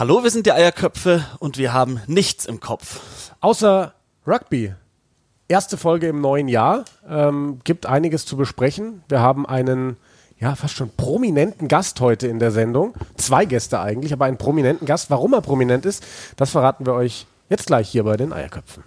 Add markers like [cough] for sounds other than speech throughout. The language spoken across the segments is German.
Hallo, wir sind die Eierköpfe und wir haben nichts im Kopf. Außer Rugby. Erste Folge im neuen Jahr. Ähm, gibt einiges zu besprechen. Wir haben einen, ja, fast schon prominenten Gast heute in der Sendung. Zwei Gäste eigentlich, aber einen prominenten Gast. Warum er prominent ist, das verraten wir euch jetzt gleich hier bei den Eierköpfen.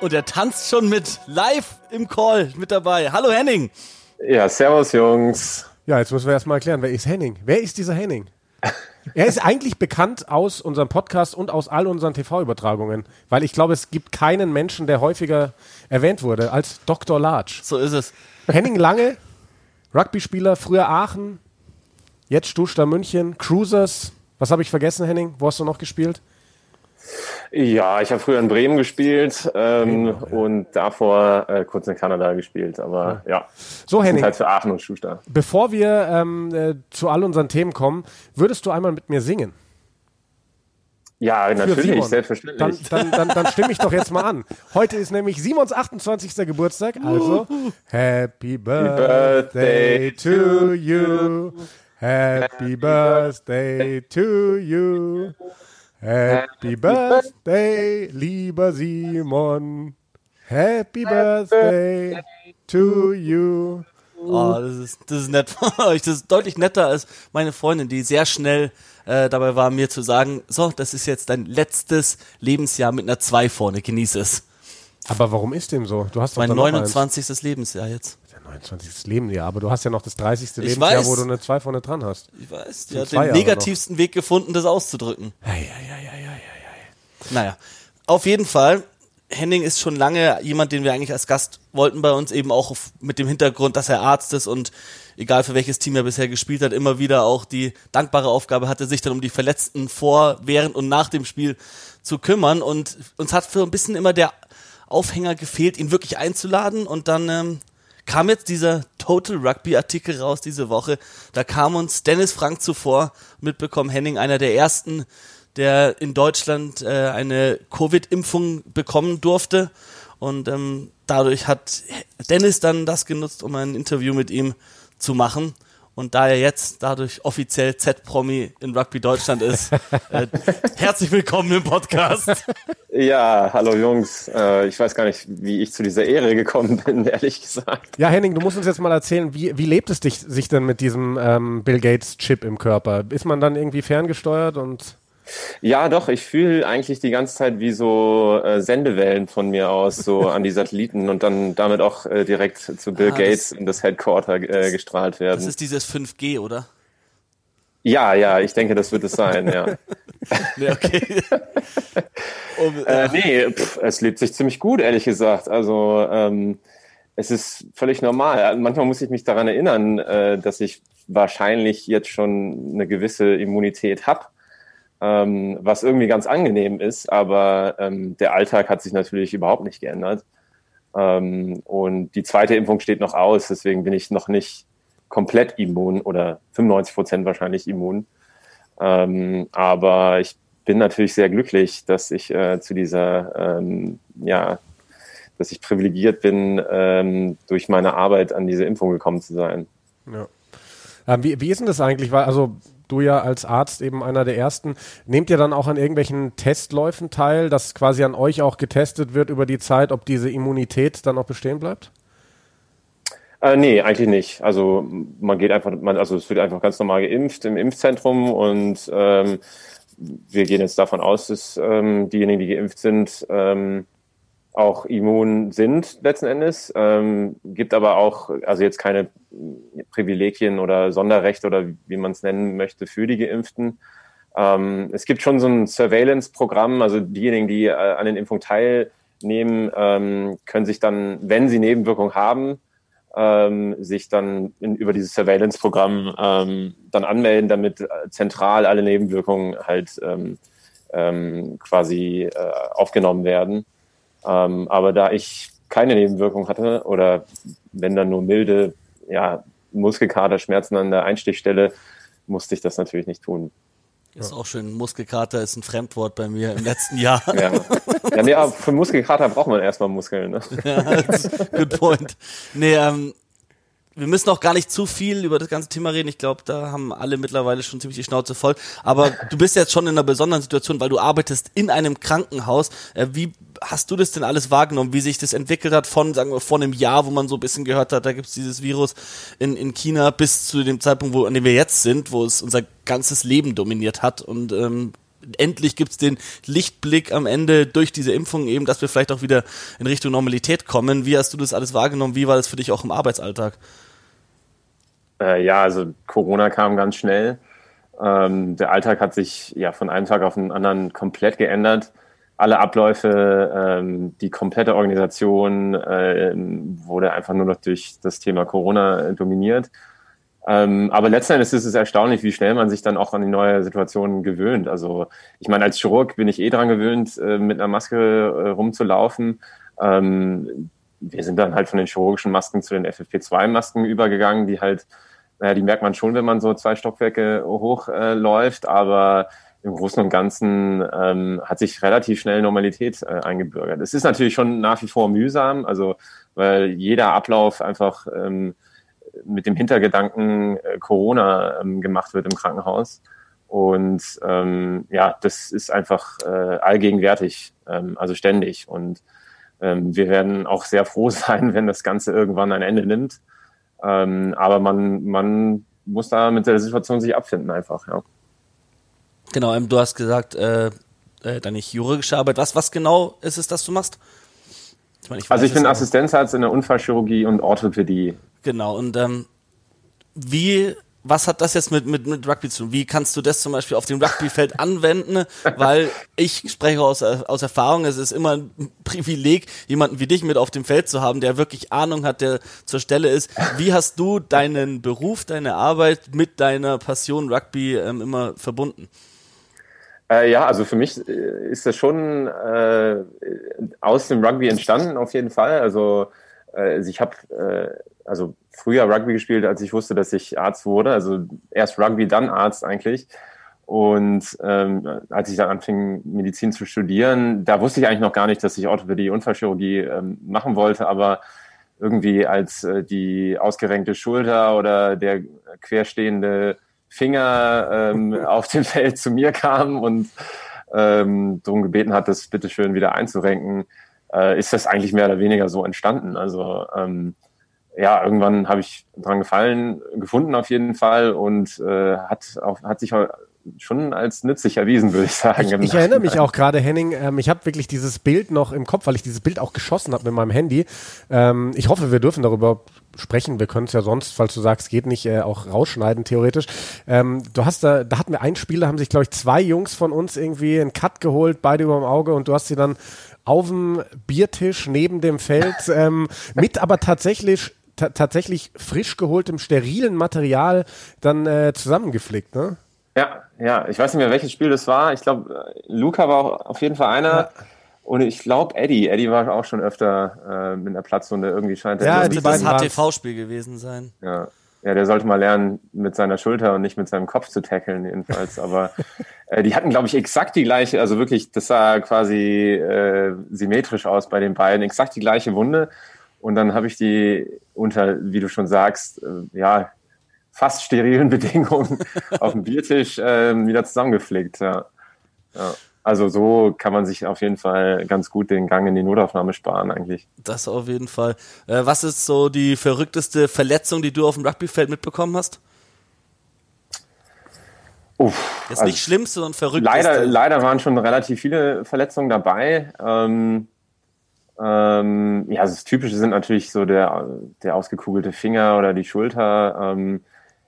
Und er tanzt schon mit live im Call mit dabei. Hallo Henning. Ja, servus Jungs. Ja, jetzt müssen wir erstmal erklären, wer ist Henning? Wer ist dieser Henning? er ist eigentlich bekannt aus unserem Podcast und aus all unseren TV-Übertragungen, weil ich glaube, es gibt keinen Menschen, der häufiger erwähnt wurde als Dr. Large. So ist es. Henning Lange, Rugby-Spieler, früher Aachen, jetzt Stuttgart München, Cruisers. Was habe ich vergessen, Henning? Wo hast du noch gespielt? Ja, ich habe früher in Bremen gespielt ähm, Bremen, ja. und davor äh, kurz in Kanada gespielt, aber ja. ja. So, Henning. Halt für Aachen und Schuster. Bevor wir ähm, äh, zu all unseren Themen kommen, würdest du einmal mit mir singen? Ja, natürlich, selbstverständlich. Dann, dann, dann, dann stimme ich doch jetzt mal an. Heute ist nämlich Simons 28. Geburtstag, also Happy Birthday to you. Happy Birthday to you. Happy Birthday, lieber Simon. Happy Birthday to you. Oh, das ist, das ist nett von [laughs] euch. Das ist deutlich netter als meine Freundin, die sehr schnell äh, dabei war, mir zu sagen, so, das ist jetzt dein letztes Lebensjahr mit einer 2 vorne, genieße es. Aber warum ist dem so? Du hast mein 29. Lebensjahr jetzt. 29. Lebensjahr, aber du hast ja noch das 30. Ich Lebensjahr, weiß. wo du eine 2 vorne dran hast. Ich weiß, die hat den Jahre negativsten noch. Weg gefunden, das auszudrücken. Ja, ja, ja, ja, ja, ja. Naja, auf jeden Fall, Henning ist schon lange jemand, den wir eigentlich als Gast wollten bei uns, eben auch mit dem Hintergrund, dass er Arzt ist und egal für welches Team er bisher gespielt hat, immer wieder auch die dankbare Aufgabe hatte, sich dann um die Verletzten vor, während und nach dem Spiel zu kümmern. Und uns hat für ein bisschen immer der Aufhänger gefehlt, ihn wirklich einzuladen. Und dann ähm, kam jetzt dieser Total Rugby Artikel raus diese Woche. Da kam uns Dennis Frank zuvor mitbekommen, Henning, einer der ersten, der in Deutschland äh, eine Covid-Impfung bekommen durfte. Und ähm, dadurch hat Dennis dann das genutzt, um ein Interview mit ihm zu machen. Und da er jetzt dadurch offiziell Z-Promi in Rugby Deutschland ist, [laughs] äh, herzlich willkommen im Podcast. Ja, hallo Jungs. Äh, ich weiß gar nicht, wie ich zu dieser Ehre gekommen bin, [laughs] ehrlich gesagt. Ja, Henning, du musst uns jetzt mal erzählen, wie, wie lebt es dich, sich denn mit diesem ähm, Bill Gates-Chip im Körper? Ist man dann irgendwie ferngesteuert und ja, doch, ich fühle eigentlich die ganze Zeit wie so äh, Sendewellen von mir aus, so [laughs] an die Satelliten und dann damit auch äh, direkt zu Bill ah, Gates in das Headquarter äh, gestrahlt werden. Das ist dieses 5G, oder? Ja, ja, ich denke, das wird es sein, ja. [laughs] nee, okay. [laughs] um, äh, nee, pff, es lebt sich ziemlich gut, ehrlich gesagt. Also ähm, es ist völlig normal. Manchmal muss ich mich daran erinnern, äh, dass ich wahrscheinlich jetzt schon eine gewisse Immunität habe ähm, was irgendwie ganz angenehm ist, aber ähm, der Alltag hat sich natürlich überhaupt nicht geändert. Ähm, und die zweite Impfung steht noch aus, deswegen bin ich noch nicht komplett immun oder 95 Prozent wahrscheinlich immun. Ähm, aber ich bin natürlich sehr glücklich, dass ich äh, zu dieser, ähm, ja, dass ich privilegiert bin, ähm, durch meine Arbeit an diese Impfung gekommen zu sein. Ja. Wie, wie ist denn das eigentlich? Also du ja als Arzt eben einer der ersten. Nehmt ihr dann auch an irgendwelchen Testläufen teil, dass quasi an euch auch getestet wird über die Zeit, ob diese Immunität dann auch bestehen bleibt? Äh, nee, eigentlich nicht. Also man geht einfach, man, also es wird einfach ganz normal geimpft im Impfzentrum und ähm, wir gehen jetzt davon aus, dass ähm, diejenigen, die geimpft sind, ähm, auch immun sind letzten Endes. Ähm, gibt aber auch, also jetzt keine Privilegien oder Sonderrechte oder wie man es nennen möchte für die Geimpften. Ähm, es gibt schon so ein Surveillance-Programm, also diejenigen, die äh, an den Impfungen teilnehmen, ähm, können sich dann, wenn sie Nebenwirkungen haben, ähm, sich dann in, über dieses Surveillance-Programm ähm, dann anmelden, damit äh, zentral alle Nebenwirkungen halt ähm, quasi äh, aufgenommen werden. Ähm, aber da ich keine Nebenwirkung hatte oder wenn dann nur milde ja, Muskelkaterschmerzen an der Einstichstelle, musste ich das natürlich nicht tun. Ist auch schön. Muskelkater ist ein Fremdwort bei mir im letzten Jahr. ja. ja, nee, aber für Muskelkater braucht man erstmal Muskeln. Ne? [laughs] ja, good point. Nee, ähm, wir müssen auch gar nicht zu viel über das ganze Thema reden. Ich glaube, da haben alle mittlerweile schon ziemlich die Schnauze voll. Aber du bist jetzt schon in einer besonderen Situation, weil du arbeitest in einem Krankenhaus. Äh, wie hast du das denn alles wahrgenommen, wie sich das entwickelt hat von, sagen wir, vor einem Jahr, wo man so ein bisschen gehört hat, da gibt es dieses Virus in, in China, bis zu dem Zeitpunkt, wo, an dem wir jetzt sind, wo es unser ganzes Leben dominiert hat und ähm, endlich gibt's den Lichtblick am Ende durch diese Impfung eben, dass wir vielleicht auch wieder in Richtung Normalität kommen. Wie hast du das alles wahrgenommen? Wie war das für dich auch im Arbeitsalltag? Äh, ja, also Corona kam ganz schnell. Ähm, der Alltag hat sich ja von einem Tag auf den anderen komplett geändert. Alle Abläufe, ähm, die komplette Organisation äh, wurde einfach nur noch durch das Thema Corona dominiert. Ähm, aber letzten Endes ist es erstaunlich, wie schnell man sich dann auch an die neue Situation gewöhnt. Also ich meine, als Chirurg bin ich eh dran gewöhnt, äh, mit einer Maske äh, rumzulaufen. Ähm, wir sind dann halt von den chirurgischen Masken zu den FFP2-Masken übergegangen, die halt, naja, die merkt man schon, wenn man so zwei Stockwerke hochläuft, äh, aber im Großen und Ganzen ähm, hat sich relativ schnell Normalität äh, eingebürgert. Es ist natürlich schon nach wie vor mühsam, also weil jeder Ablauf einfach ähm, mit dem Hintergedanken äh, Corona ähm, gemacht wird im Krankenhaus. Und ähm, ja, das ist einfach äh, allgegenwärtig, ähm, also ständig. Und ähm, wir werden auch sehr froh [laughs] sein, wenn das Ganze irgendwann ein Ende nimmt. Ähm, aber man, man muss da mit der Situation sich abfinden einfach, ja. Genau, du hast gesagt, äh, äh, deine chirurgische Arbeit. Was, was genau ist es, dass du machst? Ich meine, ich also ich bin Assistenzarzt in der Unfallchirurgie und Orthopädie. Genau, und ähm, wie, was hat das jetzt mit, mit, mit Rugby zu tun? Wie kannst du das zum Beispiel auf dem Rugbyfeld [laughs] anwenden? Weil ich spreche aus, aus Erfahrung, es ist immer ein Privileg, jemanden wie dich mit auf dem Feld zu haben, der wirklich Ahnung hat, der zur Stelle ist. Wie hast du deinen Beruf, deine Arbeit mit deiner Passion Rugby ähm, immer verbunden? Äh, ja, also für mich äh, ist das schon äh, aus dem Rugby entstanden, auf jeden Fall. Also, äh, also ich habe äh, also früher Rugby gespielt, als ich wusste, dass ich Arzt wurde. Also erst Rugby, dann Arzt eigentlich. Und ähm, als ich dann anfing, Medizin zu studieren, da wusste ich eigentlich noch gar nicht, dass ich Orthopädie, Unfallchirurgie ähm, machen wollte, aber irgendwie als äh, die ausgerenkte Schulter oder der querstehende Finger ähm, [laughs] auf dem Feld zu mir kam und ähm, darum gebeten hat, das bitteschön wieder einzurenken, äh, ist das eigentlich mehr oder weniger so entstanden. Also ähm, ja, irgendwann habe ich dran gefallen, gefunden auf jeden Fall und äh, hat, auch, hat sich schon als nützlich erwiesen, würde ich sagen. Ich, ich erinnere mich auch gerade, Henning, ähm, ich habe wirklich dieses Bild noch im Kopf, weil ich dieses Bild auch geschossen habe mit meinem Handy. Ähm, ich hoffe, wir dürfen darüber sprechen. Wir können es ja sonst, falls du sagst, geht nicht, äh, auch rausschneiden, theoretisch. Ähm, du hast da, da hatten wir ein Spiel, da haben sich, glaube ich, zwei Jungs von uns irgendwie einen Cut geholt, beide über dem Auge und du hast sie dann auf dem Biertisch neben dem Feld [laughs] ähm, mit aber tatsächlich tatsächlich frisch geholtem, sterilen Material dann äh, zusammengeflickt, ne? Ja, ja, ich weiß nicht mehr, welches Spiel das war. Ich glaube, Luca war auch auf jeden Fall einer. Ja. Und ich glaube, Eddie. Eddie war auch schon öfter äh, mit einer Platzhunde. Irgendwie scheint er. Ja, das das HTV-Spiel gewesen sein. Ja. Ja, der sollte mal lernen, mit seiner Schulter und nicht mit seinem Kopf zu tackeln, jedenfalls. Aber [laughs] äh, die hatten, glaube ich, exakt die gleiche, also wirklich, das sah quasi äh, symmetrisch aus bei den beiden, exakt die gleiche Wunde. Und dann habe ich die unter, wie du schon sagst, äh, ja, fast sterilen [laughs] Bedingungen auf dem Biertisch äh, wieder zusammengepflegt. Ja. ja. Also so kann man sich auf jeden Fall ganz gut den Gang in die Notaufnahme sparen eigentlich. Das auf jeden Fall. Äh, was ist so die verrückteste Verletzung, die du auf dem Rugbyfeld mitbekommen hast? Uff, das ist also nicht schlimmste und verrückteste. Leider, leider waren schon relativ viele Verletzungen dabei. Ähm, ähm, ja, also das Typische sind natürlich so der, der ausgekugelte Finger oder die Schulter. Ähm,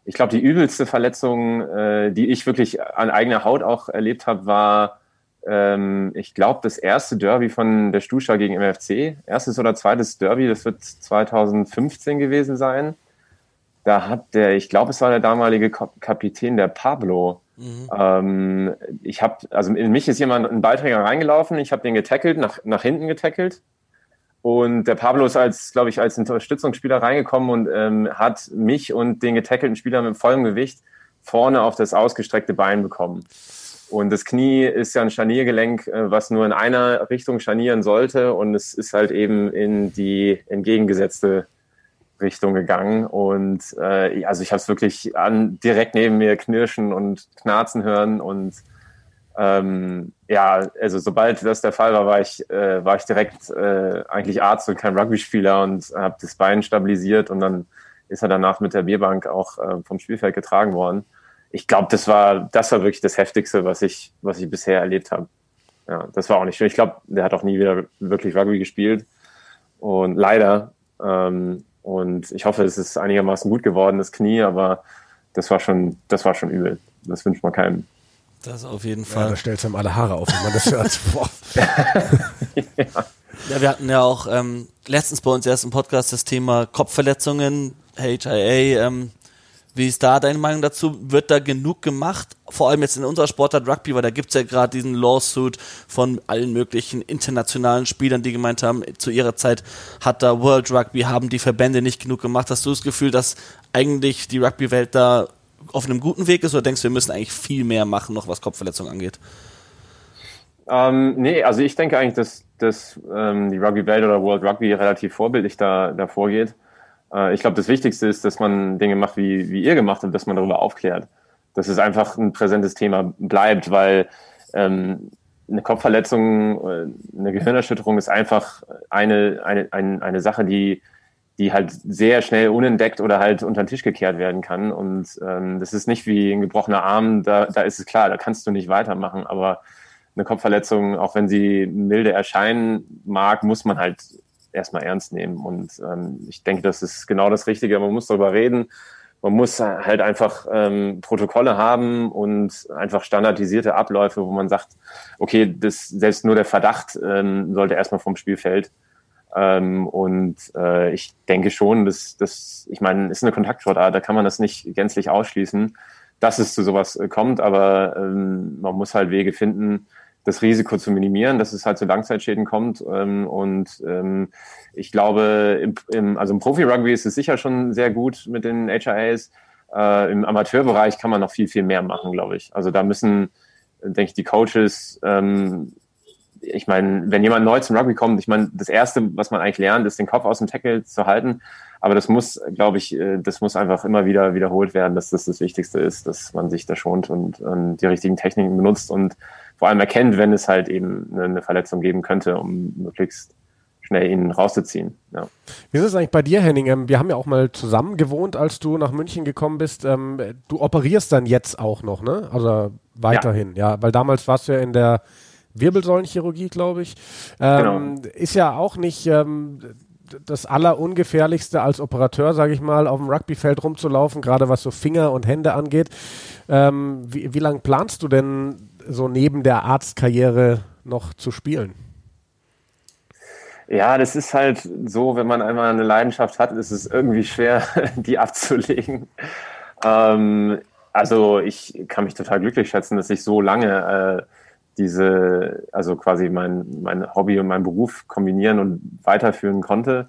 ich glaube, die übelste Verletzung, äh, die ich wirklich an eigener Haut auch erlebt habe, war, ähm, ich glaube, das erste Derby von der Stuscha gegen MFC. Erstes oder zweites Derby, das wird 2015 gewesen sein. Da hat der, ich glaube, es war der damalige Kapitän, der Pablo. Mhm. Ähm, ich habe, also in mich ist jemand, ein Beiträger reingelaufen, ich habe den getackelt, nach, nach hinten getackelt und der Pablo ist als, glaube ich, als Unterstützungsspieler reingekommen und ähm, hat mich und den getackelten Spieler mit vollem Gewicht vorne auf das ausgestreckte Bein bekommen. Und das Knie ist ja ein Scharniergelenk, äh, was nur in einer Richtung scharnieren sollte. Und es ist halt eben in die entgegengesetzte Richtung gegangen. Und äh, also ich habe es wirklich an, direkt neben mir knirschen und knarzen hören. Und ähm, ja, also sobald das der Fall war, war ich, äh, war ich direkt äh, eigentlich Arzt und kein Rugby-Spieler und habe das Bein stabilisiert und dann ist er danach mit der Bierbank auch äh, vom Spielfeld getragen worden. Ich glaube, das war, das war wirklich das Heftigste, was ich, was ich bisher erlebt habe. Ja, das war auch nicht schön. Ich glaube, der hat auch nie wieder wirklich Rugby gespielt. Und leider. Ähm, und ich hoffe, es ist einigermaßen gut geworden, das Knie, aber das war schon, das war schon übel. Das wünscht man keinem. Das auf jeden Fall. Ja, da stellt es einem alle Haare auf, wenn man das hört. [laughs] ja. ja. wir hatten ja auch ähm, letztens bei uns erst im Podcast das Thema Kopfverletzungen, HIA. Ähm, wie ist da deine Meinung dazu? Wird da genug gemacht? Vor allem jetzt in unserer Sportart Rugby, weil da gibt's ja gerade diesen Lawsuit von allen möglichen internationalen Spielern, die gemeint haben, zu ihrer Zeit hat da World Rugby, haben die Verbände nicht genug gemacht. Hast du das Gefühl, dass eigentlich die Rugby-Welt da auf einem guten Weg ist oder denkst du, wir müssen eigentlich viel mehr machen, noch was Kopfverletzungen angeht? Ähm, nee, also ich denke eigentlich, dass, dass ähm, die Rugby-Welt oder World Rugby relativ vorbildlich da, da vorgeht. Äh, ich glaube, das Wichtigste ist, dass man Dinge macht, wie, wie ihr gemacht habt, dass man darüber aufklärt. Dass es einfach ein präsentes Thema bleibt, weil ähm, eine Kopfverletzung, äh, eine Gehirnerschütterung ist einfach eine, eine, eine, eine Sache, die, die halt sehr schnell unentdeckt oder halt unter den Tisch gekehrt werden kann. Und ähm, das ist nicht wie ein gebrochener Arm, da, da ist es klar, da kannst du nicht weitermachen. Aber eine Kopfverletzung, auch wenn sie milde erscheinen mag, muss man halt erstmal ernst nehmen. Und ähm, ich denke, das ist genau das Richtige. Man muss darüber reden. Man muss halt einfach ähm, Protokolle haben und einfach standardisierte Abläufe, wo man sagt, okay, das, selbst nur der Verdacht ähm, sollte erstmal vom Spielfeld. Ähm, und äh, ich denke schon, dass das, ich meine, ist eine Kontaktsportart, da kann man das nicht gänzlich ausschließen, dass es zu sowas äh, kommt, aber ähm, man muss halt Wege finden, das Risiko zu minimieren, dass es halt zu Langzeitschäden kommt. Ähm, und ähm, ich glaube, im, im, also im Profi-Rugby ist es sicher schon sehr gut mit den HIAs. Äh, Im Amateurbereich kann man noch viel, viel mehr machen, glaube ich. Also da müssen, denke ich, die Coaches, ähm, ich meine, wenn jemand neu zum Rugby kommt, ich meine, das Erste, was man eigentlich lernt, ist den Kopf aus dem Tackle zu halten. Aber das muss, glaube ich, äh, das muss einfach immer wieder wiederholt werden, dass das das Wichtigste ist, dass man sich da schont und, und die richtigen Techniken benutzt und vor allem erkennt, wenn es halt eben eine Verletzung geben könnte, um möglichst schnell ihn rauszuziehen. Ja. Wie ist es eigentlich bei dir, Henning? Ähm, wir haben ja auch mal zusammen gewohnt, als du nach München gekommen bist. Ähm, du operierst dann jetzt auch noch, ne? Also weiterhin, ja, ja weil damals warst du ja in der Wirbelsäulenchirurgie, glaube ich. Ähm, genau. Ist ja auch nicht ähm, das Allerungefährlichste als Operateur, sage ich mal, auf dem Rugbyfeld rumzulaufen, gerade was so Finger und Hände angeht. Ähm, wie, wie lange planst du denn so neben der Arztkarriere noch zu spielen? Ja, das ist halt so, wenn man einmal eine Leidenschaft hat, ist es irgendwie schwer, [laughs] die abzulegen. Ähm, also ich kann mich total glücklich schätzen, dass ich so lange äh, diese, also quasi mein, mein Hobby und meinen Beruf kombinieren und weiterführen konnte.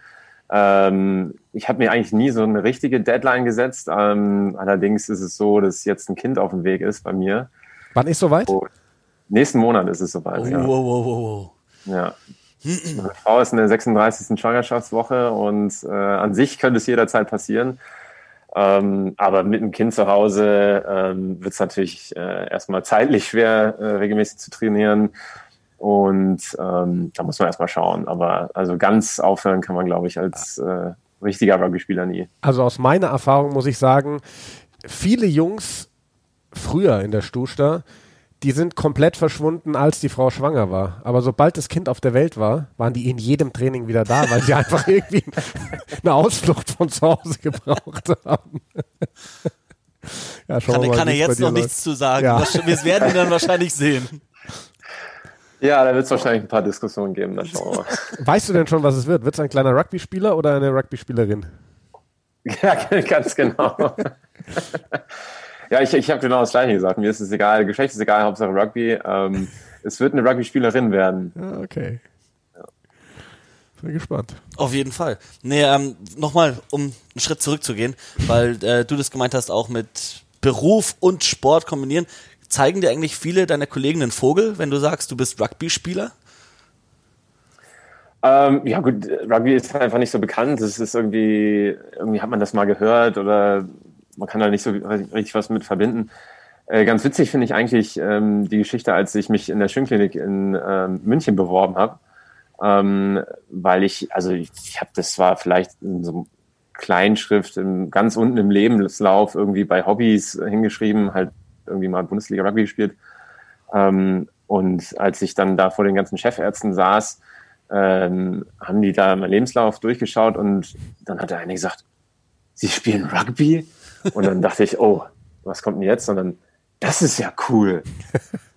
Ähm, ich habe mir eigentlich nie so eine richtige Deadline gesetzt. Ähm, allerdings ist es so, dass jetzt ein Kind auf dem Weg ist bei mir. Wann ist soweit? Oh, nächsten Monat ist es soweit. Oh, ja. Wow, wow, wow. Ja. Meine Frau ist in der 36. Schwangerschaftswoche und äh, an sich könnte es jederzeit passieren. Ähm, aber mit einem Kind zu Hause ähm, wird es natürlich äh, erstmal zeitlich schwer, äh, regelmäßig zu trainieren. Und ähm, da muss man erstmal schauen. Aber also ganz aufhören kann man, glaube ich, als äh, richtiger Rugby-Spieler nie. Also aus meiner Erfahrung muss ich sagen, viele Jungs früher in der Stusta, die sind komplett verschwunden, als die Frau schwanger war. Aber sobald das Kind auf der Welt war, waren die in jedem Training wieder da, weil sie [laughs] einfach irgendwie eine Ausflucht von zu Hause gebraucht haben. [laughs] ja, kann, mal, kann er jetzt noch läuft. nichts zu sagen. Ja. Wir werden ihn dann wahrscheinlich sehen. Ja, da wird es wahrscheinlich ein paar Diskussionen geben. Dann schauen wir mal. [laughs] Weißt du denn schon, was es wird? Wird es ein kleiner Rugby-Spieler oder eine Rugby-Spielerin? Ja, ganz genau. Ja, ich, ich habe genau das Gleiche gesagt. Mir ist es egal, Geschlecht ist egal, Hauptsache Rugby. Ähm, [laughs] es wird eine Rugby-Spielerin werden. Ja, okay. Ja. Bin gespannt. Auf jeden Fall. Nee, ähm, nochmal, um einen Schritt zurückzugehen, weil äh, du das gemeint hast, auch mit Beruf und Sport kombinieren. Zeigen dir eigentlich viele deiner Kollegen einen Vogel, wenn du sagst, du bist Rugby-Spieler? Ähm, ja gut, Rugby ist einfach nicht so bekannt. Es ist irgendwie, irgendwie hat man das mal gehört oder man kann da nicht so richtig was mit verbinden. Äh, ganz witzig finde ich eigentlich ähm, die Geschichte, als ich mich in der Schwimмкlinik in ähm, München beworben habe, ähm, weil ich, also ich, ich habe, das war vielleicht in so Kleinschrift im, ganz unten im Lebenslauf irgendwie bei Hobbys hingeschrieben, halt irgendwie mal Bundesliga Rugby gespielt. Ähm, und als ich dann da vor den ganzen Chefärzten saß, ähm, haben die da meinen Lebenslauf durchgeschaut und dann hat der eine gesagt, Sie spielen Rugby? Und dann dachte ich, oh, was kommt denn jetzt? Und dann, das ist ja cool.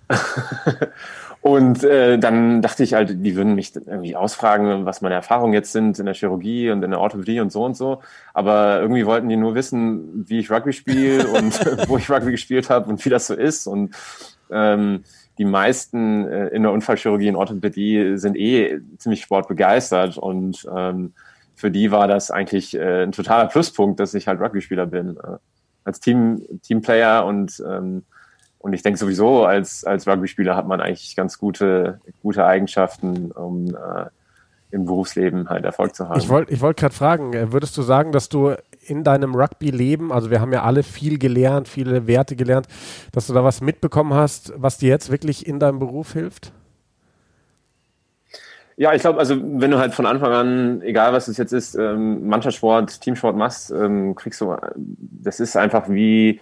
[laughs] und äh, dann dachte ich halt, die würden mich irgendwie ausfragen, was meine Erfahrungen jetzt sind in der Chirurgie und in der Orthopädie und so und so. Aber irgendwie wollten die nur wissen, wie ich Rugby spiele [laughs] und wo ich Rugby gespielt habe und wie das so ist. Und ähm, die meisten äh, in der Unfallchirurgie und Orthopädie sind eh ziemlich sportbegeistert und ähm, für die war das eigentlich äh, ein totaler Pluspunkt, dass ich halt Rugby-Spieler bin. Äh, als Team, Teamplayer und, ähm, und ich denke sowieso, als, als Rugby-Spieler hat man eigentlich ganz gute, gute Eigenschaften, um äh, im Berufsleben halt Erfolg zu haben. Ich wollte ich wollt gerade fragen, äh, würdest du sagen, dass du in deinem Rugby-Leben, also wir haben ja alle viel gelernt, viele Werte gelernt, dass du da was mitbekommen hast, was dir jetzt wirklich in deinem Beruf hilft? Ja, ich glaube, also wenn du halt von Anfang an, egal was es jetzt ist, ähm, Mannschaftssport, Teamsport machst, ähm, kriegst du, das ist einfach wie,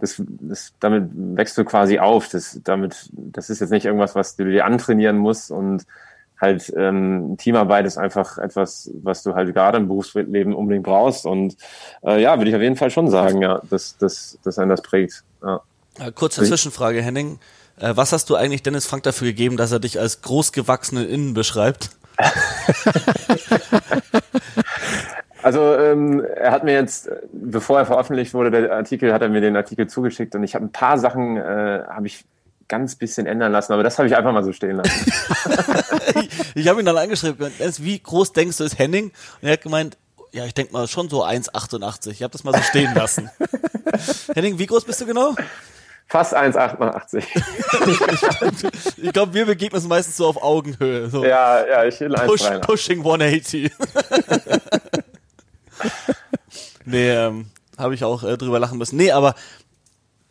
das, das, damit wächst du quasi auf. Das, damit, das ist jetzt nicht irgendwas, was du dir antrainieren musst und halt ähm, Teamarbeit ist einfach etwas, was du halt gerade im Berufsleben unbedingt brauchst. Und äh, ja, würde ich auf jeden Fall schon sagen, ja, dass, dass, dass einen das prägt. Ja. Äh, kurze Zwischenfrage, Henning. Äh, was hast du eigentlich Dennis Frank dafür gegeben, dass er dich als großgewachsenen Innen beschreibt? [laughs] Also ähm, er hat mir jetzt, bevor er veröffentlicht wurde, der Artikel, hat er mir den Artikel zugeschickt und ich habe ein paar Sachen, äh, habe ich ganz bisschen ändern lassen, aber das habe ich einfach mal so stehen lassen. ich [laughs] ich habe ihn dann angeschrieben, wie groß denkst du ist Henning? Und er hat gemeint, ja, ich denke mal schon so 1,88. Ich habe das mal so stehen lassen. [laughs] Henning, wie groß bist du genau? Fast 1,88. ich glaube, wir begegnen uns meistens so auf Augenhöhe. So. Ja, ja, ich will Push, Pushing 180. [laughs] nee, ähm, habe ich auch äh, drüber lachen müssen. Nee, aber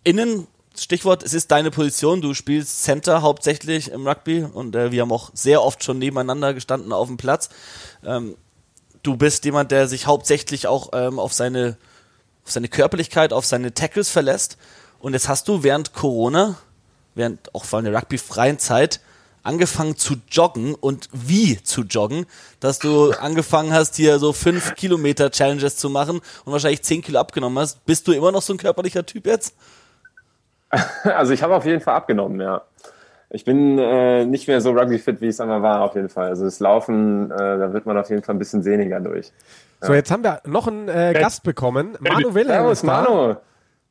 innen Stichwort, es ist deine Position, du spielst Center hauptsächlich im Rugby und äh, wir haben auch sehr oft schon nebeneinander gestanden auf dem Platz. Ähm, du bist jemand, der sich hauptsächlich auch ähm, auf seine auf seine Körperlichkeit, auf seine Tackles verlässt. Und jetzt hast du während Corona, während auch vor allem der rugbyfreien Zeit, angefangen zu joggen und wie zu joggen, dass du angefangen hast, hier so fünf Kilometer Challenges zu machen und wahrscheinlich zehn Kilo abgenommen hast. Bist du immer noch so ein körperlicher Typ jetzt? [laughs] Also ich habe auf jeden Fall abgenommen, ja. Ich bin äh, nicht mehr so rugby-fit, wie ich es einmal war, auf jeden Fall. Also das Laufen, äh, da wird man auf jeden Fall ein bisschen sehniger durch. Ja. So, jetzt haben wir noch einen äh, Gast bekommen. Manu Wilhelm Servus, ist da. Manu.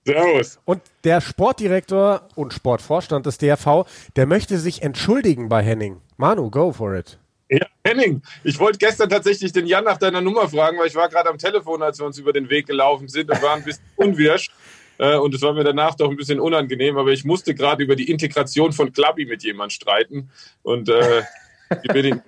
Servus. Und der Sportdirektor und Sportvorstand des DRV, der möchte sich entschuldigen bei Henning. Manu, go for it. Ja, Henning, ich wollte gestern tatsächlich den Jan nach deiner Nummer fragen, weil ich war gerade am Telefon, als wir uns über den Weg gelaufen sind und waren ein bisschen [laughs] unwirsch. Äh, und es war mir danach doch ein bisschen unangenehm, aber ich musste gerade über die Integration von Klappi mit jemandem streiten und äh, ich bin in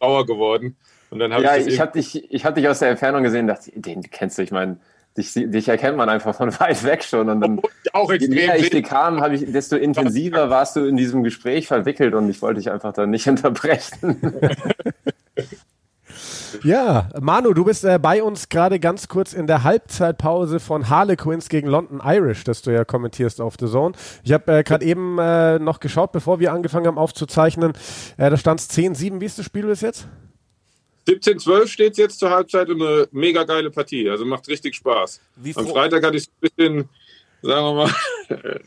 Trauer geworden. Und dann ja, ich, ich habe dich, hab dich aus der Entfernung gesehen und dachte, den kennst du, ich meine, dich, dich erkennt man einfach von [laughs] weit weg schon. Und dann, [laughs] auch extrem je näher ich dir kam, habe ich, desto intensiver warst du in diesem Gespräch verwickelt und ich wollte dich einfach dann nicht [laughs] unterbrechen. Ja, Manu, du bist äh, bei uns gerade ganz kurz in der Halbzeitpause von Harlequins gegen London Irish, das du ja kommentierst auf The Zone. Ich habe äh, gerade eben äh, noch geschaut, bevor wir angefangen haben aufzuzeichnen. Äh, da stand es 10-7. Wie ist das Spiel bis jetzt? 17-12 steht es jetzt zur Halbzeit und eine mega geile Partie. Also macht richtig Spaß. Am Freitag hatte ich ein bisschen sagen wir mal, [laughs]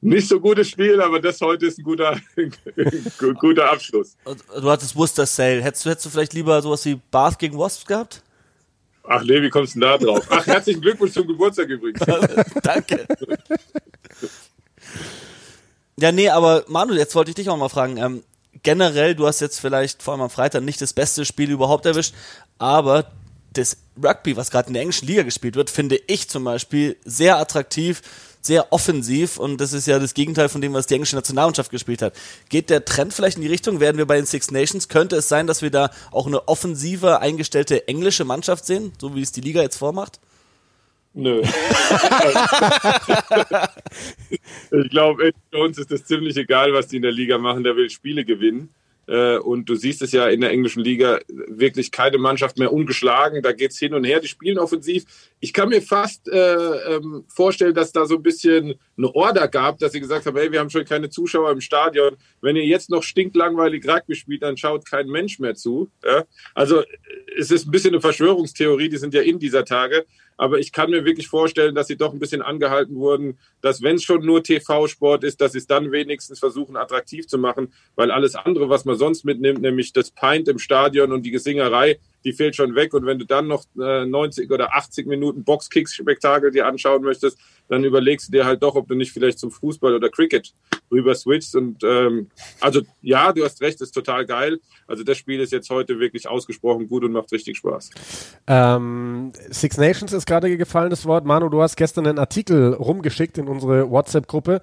nicht so gutes Spiel, aber das heute ist ein guter, [laughs] guter Abschluss. Du hattest Worcester Sale. Hättest du, hättest du vielleicht lieber sowas wie Bath gegen Wasps gehabt? Ach nee, wie kommst du denn da drauf? Ach, herzlichen Glückwunsch zum Geburtstag übrigens. [laughs] Danke. Ja, nee, aber Manu, jetzt wollte ich dich auch mal fragen. Ähm, generell, du hast jetzt vielleicht vor allem am Freitag nicht das beste Spiel überhaupt erwischt, aber das Rugby, was gerade in der englischen Liga gespielt wird, finde ich zum Beispiel sehr attraktiv. sehr offensiv und das ist ja das Gegenteil von dem, was die englische Nationalmannschaft gespielt hat. Geht der Trend vielleicht in die Richtung? Werden wir bei den Six Nations? Könnte es sein, dass wir da auch eine offensiver eingestellte englische Mannschaft sehen, so wie es die Liga jetzt vormacht? Nö. [laughs] ich glaube, uns ist das ziemlich egal, was die in der Liga machen. Der will Spiele gewinnen. Äh, und du siehst es ja in der englischen Liga, wirklich keine Mannschaft mehr ungeschlagen. Da geht es hin und her. Die spielen offensiv. Ich kann mir fast äh, ähm, vorstellen, dass da so ein bisschen eine Order gab, dass sie gesagt haben, hey, wir haben schon keine Zuschauer im Stadion. Wenn ihr jetzt noch stinklangweilig Rugby spielt, dann schaut kein Mensch mehr zu. Ja? Also es ist ein bisschen eine Verschwörungstheorie, die sind ja in dieser Tage. Aber ich kann mir wirklich vorstellen, dass sie doch ein bisschen angehalten wurden, dass wenn es schon nur TV-Sport ist, dass sie es dann wenigstens versuchen, attraktiv zu machen, weil alles andere, was man sonst mitnimmt, nämlich das Pint im Stadion und die Gesingerei, die fehlt schon weg. Und wenn du dann noch äh, 90 oder 80 Minuten Boxkicks-Spektakel dir anschauen möchtest, dann überlegst du dir halt doch, ob du nicht vielleicht zum Fußball oder Cricket rüber switchst. Und ähm, also ja, du hast recht, ist total geil. Also das Spiel ist jetzt heute wirklich ausgesprochen gut und macht richtig Spaß. Ähm, Six Nations ist gerade gefallen, das Wort. Manu, du hast gestern einen Artikel rumgeschickt in unsere WhatsApp-Gruppe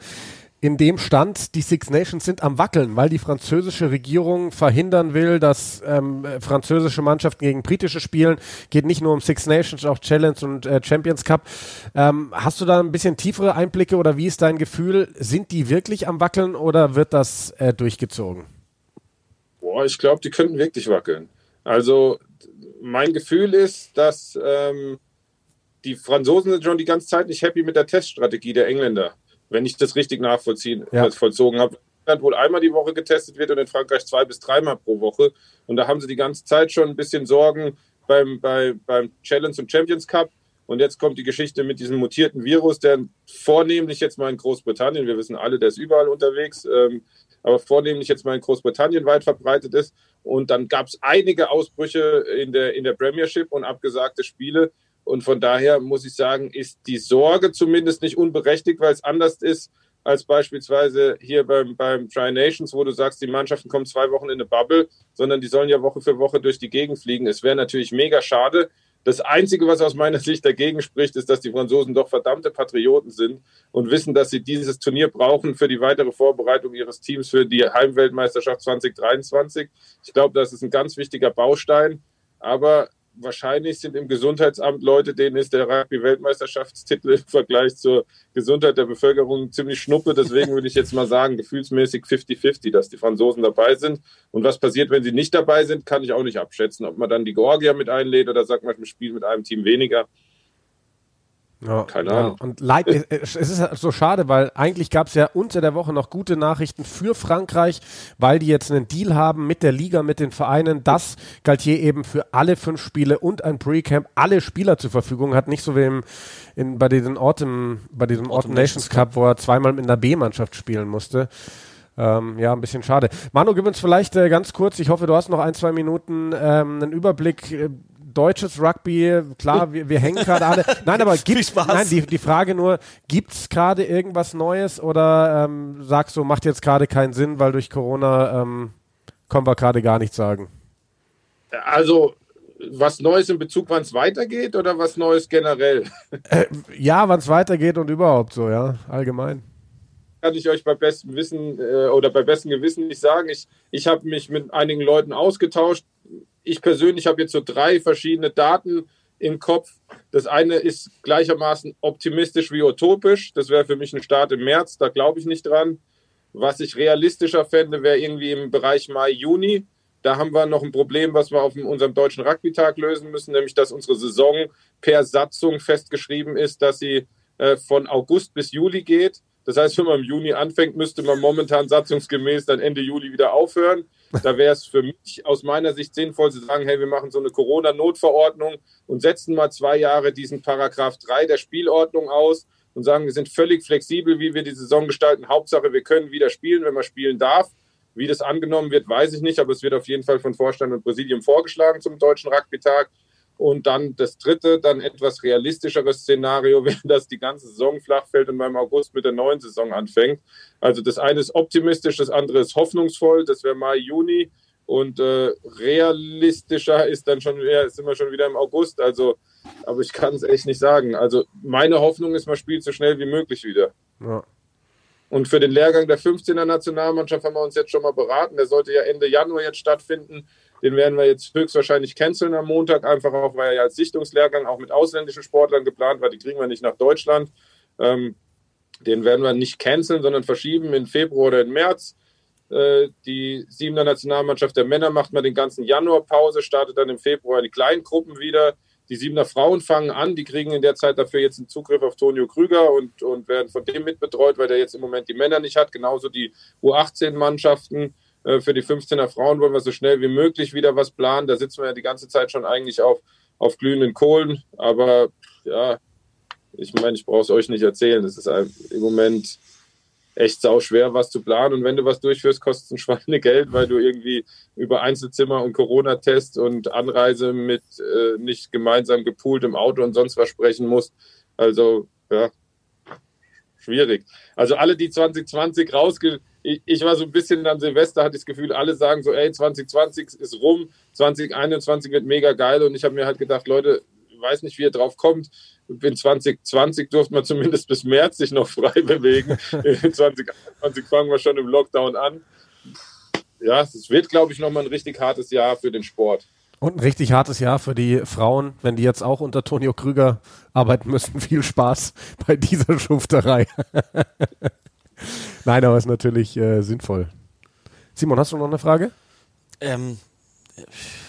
in dem stand, die Six Nations sind am Wackeln, weil die französische Regierung verhindern will, dass ähm, französische Mannschaften gegen britische spielen. Geht nicht nur um Six Nations, auch Challenge und äh, Champions Cup. Ähm, hast du da ein bisschen tiefere Einblicke oder wie ist dein Gefühl? Sind die wirklich am Wackeln oder wird das äh, durchgezogen? Boah, ich glaube, die könnten wirklich wackeln. Also mein Gefühl ist, dass ähm, die Franzosen sind schon die ganze Zeit nicht happy mit der Teststrategie der Engländer wenn ich das richtig nachvollziehen, ja. vollzogen habe. Wohl einmal die Woche getestet wird und in Frankreich zwei bis dreimal pro Woche. Und da haben sie die ganze Zeit schon ein bisschen Sorgen beim, bei, beim Challenge und Champions Cup. Und jetzt kommt die Geschichte mit diesem mutierten Virus, der vornehmlich jetzt mal in Großbritannien, wir wissen alle, der ist überall unterwegs, ähm, aber vornehmlich jetzt mal in Großbritannien weit verbreitet ist. Und dann gab es einige Ausbrüche in der, in der Premiership und abgesagte Spiele. Und von daher muss ich sagen, ist die Sorge zumindest nicht unberechtigt, weil es anders ist als beispielsweise hier beim, beim Tri Nations, wo du sagst, die Mannschaften kommen zwei Wochen in eine Bubble, sondern die sollen ja Woche für Woche durch die Gegend fliegen. Es wäre natürlich mega schade. Das Einzige, was aus meiner Sicht dagegen spricht, ist, dass die Franzosen doch verdammte Patrioten sind und wissen, dass sie dieses Turnier brauchen für die weitere Vorbereitung ihres Teams für die Heimweltmeisterschaft 2023. Ich glaube, das ist ein ganz wichtiger Baustein. Aber wahrscheinlich sind im Gesundheitsamt Leute, denen ist der Rugby-Weltmeisterschaftstitel im Vergleich zur Gesundheit der Bevölkerung ziemlich schnuppe. Deswegen würde ich jetzt mal sagen, gefühlsmäßig 50-50, dass die Franzosen dabei sind. Und was passiert, wenn sie nicht dabei sind, kann ich auch nicht abschätzen. Ob man dann die Georgier mit einlädt oder sagt man, man spielt mit einem Team weniger. Ja, Keine Ahnung. Ja. Und leid, es ist halt so schade, weil eigentlich gab es ja unter der Woche noch gute Nachrichten für Frankreich, weil die jetzt einen Deal haben mit der Liga, mit den Vereinen, dass Galtier eben für alle fünf Spiele und ein Pre-Camp alle Spieler zur Verfügung hat. Nicht so wie im, in, bei diesem Autumn, bei diesem Autumn Nations Cup, wo er zweimal in der B-Mannschaft spielen musste. Ähm, ja, ein bisschen schade. Manu, gib uns vielleicht äh, ganz kurz, ich hoffe, du hast noch ein, zwei Minuten, ähm, einen Überblick. Äh, deutsches Rugby, klar, wir, wir hängen gerade alle. Nein, aber [laughs] gibt's, nein, die, die Frage nur, gibt es gerade irgendwas Neues oder ähm, sagst du, macht jetzt gerade keinen Sinn, weil durch Corona ähm, können wir gerade gar nichts sagen? Also, was Neues in Bezug, wann es weitergeht oder was Neues generell? [laughs] Äh, ja, wann es weitergeht und überhaupt so, ja, allgemein kann ich euch bei bestem Wissen äh, oder bei bestem Gewissen nicht sagen. Ich, ich habe mich mit einigen Leuten ausgetauscht ich persönlich habe jetzt so drei verschiedene Daten im Kopf. Das eine ist gleichermaßen optimistisch wie utopisch. Das wäre für mich ein Start im März, da glaube ich nicht dran. Was ich realistischer fände, wäre irgendwie im Bereich Mai, Juni. Da haben wir noch ein Problem, was wir auf unserem deutschen Rugby-Tag lösen müssen, nämlich dass unsere Saison per Satzung festgeschrieben ist, dass sie äh, von August bis Juli geht. Das heißt, wenn man im Juni anfängt, müsste man momentan satzungsgemäß dann Ende Juli wieder aufhören. Da wäre es für mich aus meiner Sicht sinnvoll zu sagen, hey, wir machen so eine Corona-Notverordnung und setzen mal zwei Jahre diesen Paragraph 3 der Spielordnung aus und sagen, wir sind völlig flexibel, wie wir die Saison gestalten. Hauptsache, wir können wieder spielen, wenn man spielen darf. Wie das angenommen wird, weiß ich nicht, aber es wird auf jeden Fall von Vorstand und Präsidium vorgeschlagen zum Deutschen Rugby-Tag. Und dann das dritte, dann etwas realistischeres Szenario [laughs] wäre, dass die ganze Saison flach fällt und beim August mit der neuen Saison anfängt. Also das eine ist optimistisch, das andere ist hoffnungsvoll. Das wäre Mai, Juni. Und äh, realistischer ist dann schon, ja, sind wir schon wieder im August. Also aber ich kann es echt nicht sagen. Also meine Hoffnung ist, man spielt so schnell wie möglich wieder. Ja. Und für den Lehrgang der 15er Nationalmannschaft haben wir uns jetzt schon mal beraten. Der sollte ja Ende Januar jetzt stattfinden. Den werden wir jetzt höchstwahrscheinlich canceln am Montag, einfach auch, weil er ja als Sichtungslehrgang auch mit ausländischen Sportlern geplant war. Die kriegen wir nicht nach Deutschland. Ähm, den werden wir nicht canceln, sondern verschieben in Februar oder in März. Äh, die siebener Nationalmannschaft der Männer macht mal den ganzen Januar Pause, startet dann im Februar die kleinen Gruppen wieder. Die Siebener Frauen fangen an, die kriegen in der Zeit dafür jetzt einen Zugriff auf Tonio Krüger und, und werden von dem mitbetreut, weil der jetzt im Moment die Männer nicht hat. Genauso die U18-Mannschaften. Äh, für die 15er Frauen wollen wir so schnell wie möglich wieder was planen. Da sitzen wir ja die ganze Zeit schon eigentlich auf, auf glühenden Kohlen. Aber ja, ich meine, ich brauche es euch nicht erzählen. Das ist im Moment echt sau schwer, was zu planen. Und wenn du was durchführst, kostet es ein [laughs] Schweinegeld, weil du irgendwie über Einzelzimmer und Corona-Test und Anreise mit äh, nicht gemeinsam gepooltem Auto und sonst was sprechen musst. Also, ja, schwierig. Also alle, die 2020 rausge... Ich, ich war so ein bisschen an Silvester, hatte ich das Gefühl, alle sagen so, ey, 2020 ist rum, 2021 wird mega geil. Und ich habe mir halt gedacht, Leute, ich weiß nicht, wie ihr drauf kommt in 2020 durfte man zumindest bis März sich noch [laughs] frei bewegen. In 2021 fangen wir schon im Lockdown an. Ja, es wird, glaube ich, nochmal ein richtig hartes Jahr für den Sport. Und ein richtig hartes Jahr für die Frauen, wenn die jetzt auch unter Tonio Krüger arbeiten müssten. [laughs] Viel Spaß bei dieser Schufterei. [laughs] Nein, aber ist natürlich äh, sinnvoll. Simon, hast du noch eine Frage? Ähm,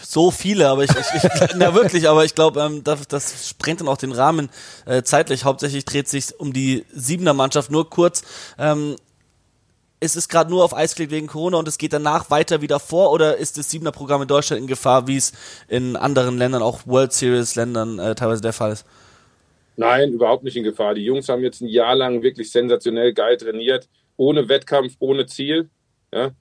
so viele, aber ich, ich, ich [laughs] na wirklich, aber ich glaube, ähm, das, das sprengt dann auch den Rahmen äh, zeitlich. Hauptsächlich dreht sich um die Siebener Mannschaft. Nur kurz, ähm, ist es gerade nur auf Eis gelegt wegen Corona und es geht danach weiter wieder vor oder ist das Siebener Programm in Deutschland in Gefahr, wie es in anderen Ländern, auch World Series Ländern äh, teilweise der Fall ist? Nein, überhaupt nicht in Gefahr. Die Jungs haben jetzt ein Jahr lang wirklich sensationell geil trainiert, ohne Wettkampf, ohne Ziel. Ja,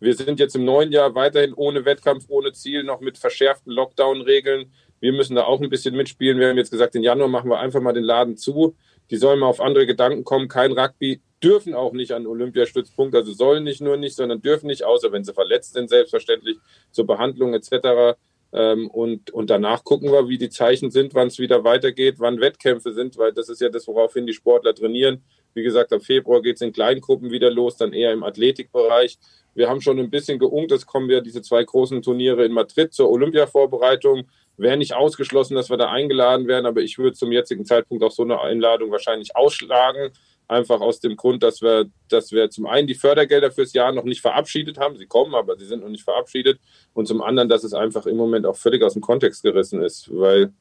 wir sind jetzt im neuen Jahr weiterhin ohne Wettkampf, ohne Ziel, noch mit verschärften Lockdown-Regeln. Wir müssen da auch ein bisschen mitspielen. Wir haben jetzt gesagt, im Januar machen wir einfach mal den Laden zu. Die sollen mal auf andere Gedanken kommen. Kein Rugby, dürfen auch nicht an Olympiastützpunkt, also sollen nicht nur nicht, sondern dürfen nicht, außer wenn sie verletzt sind, selbstverständlich zur Behandlung etc. Ähm, und, und danach gucken wir, wie die Zeichen sind, wann es wieder weitergeht, wann Wettkämpfe sind, weil das ist ja das, woraufhin die Sportler trainieren. Wie gesagt, ab Februar geht es in Kleingruppen wieder los, dann eher im Athletikbereich. Wir haben schon ein bisschen geungt, es kommen ja diese zwei großen Turniere in Madrid zur Olympia-Vorbereitung. Wäre nicht ausgeschlossen, dass wir da eingeladen werden, aber ich würde zum jetzigen Zeitpunkt auch so eine Einladung wahrscheinlich ausschlagen. Einfach aus dem Grund, dass wir, dass wir zum einen die Fördergelder fürs Jahr noch nicht verabschiedet haben. Sie kommen, aber sie sind noch nicht verabschiedet. Und zum anderen, dass es einfach im Moment auch völlig aus dem Kontext gerissen ist, weil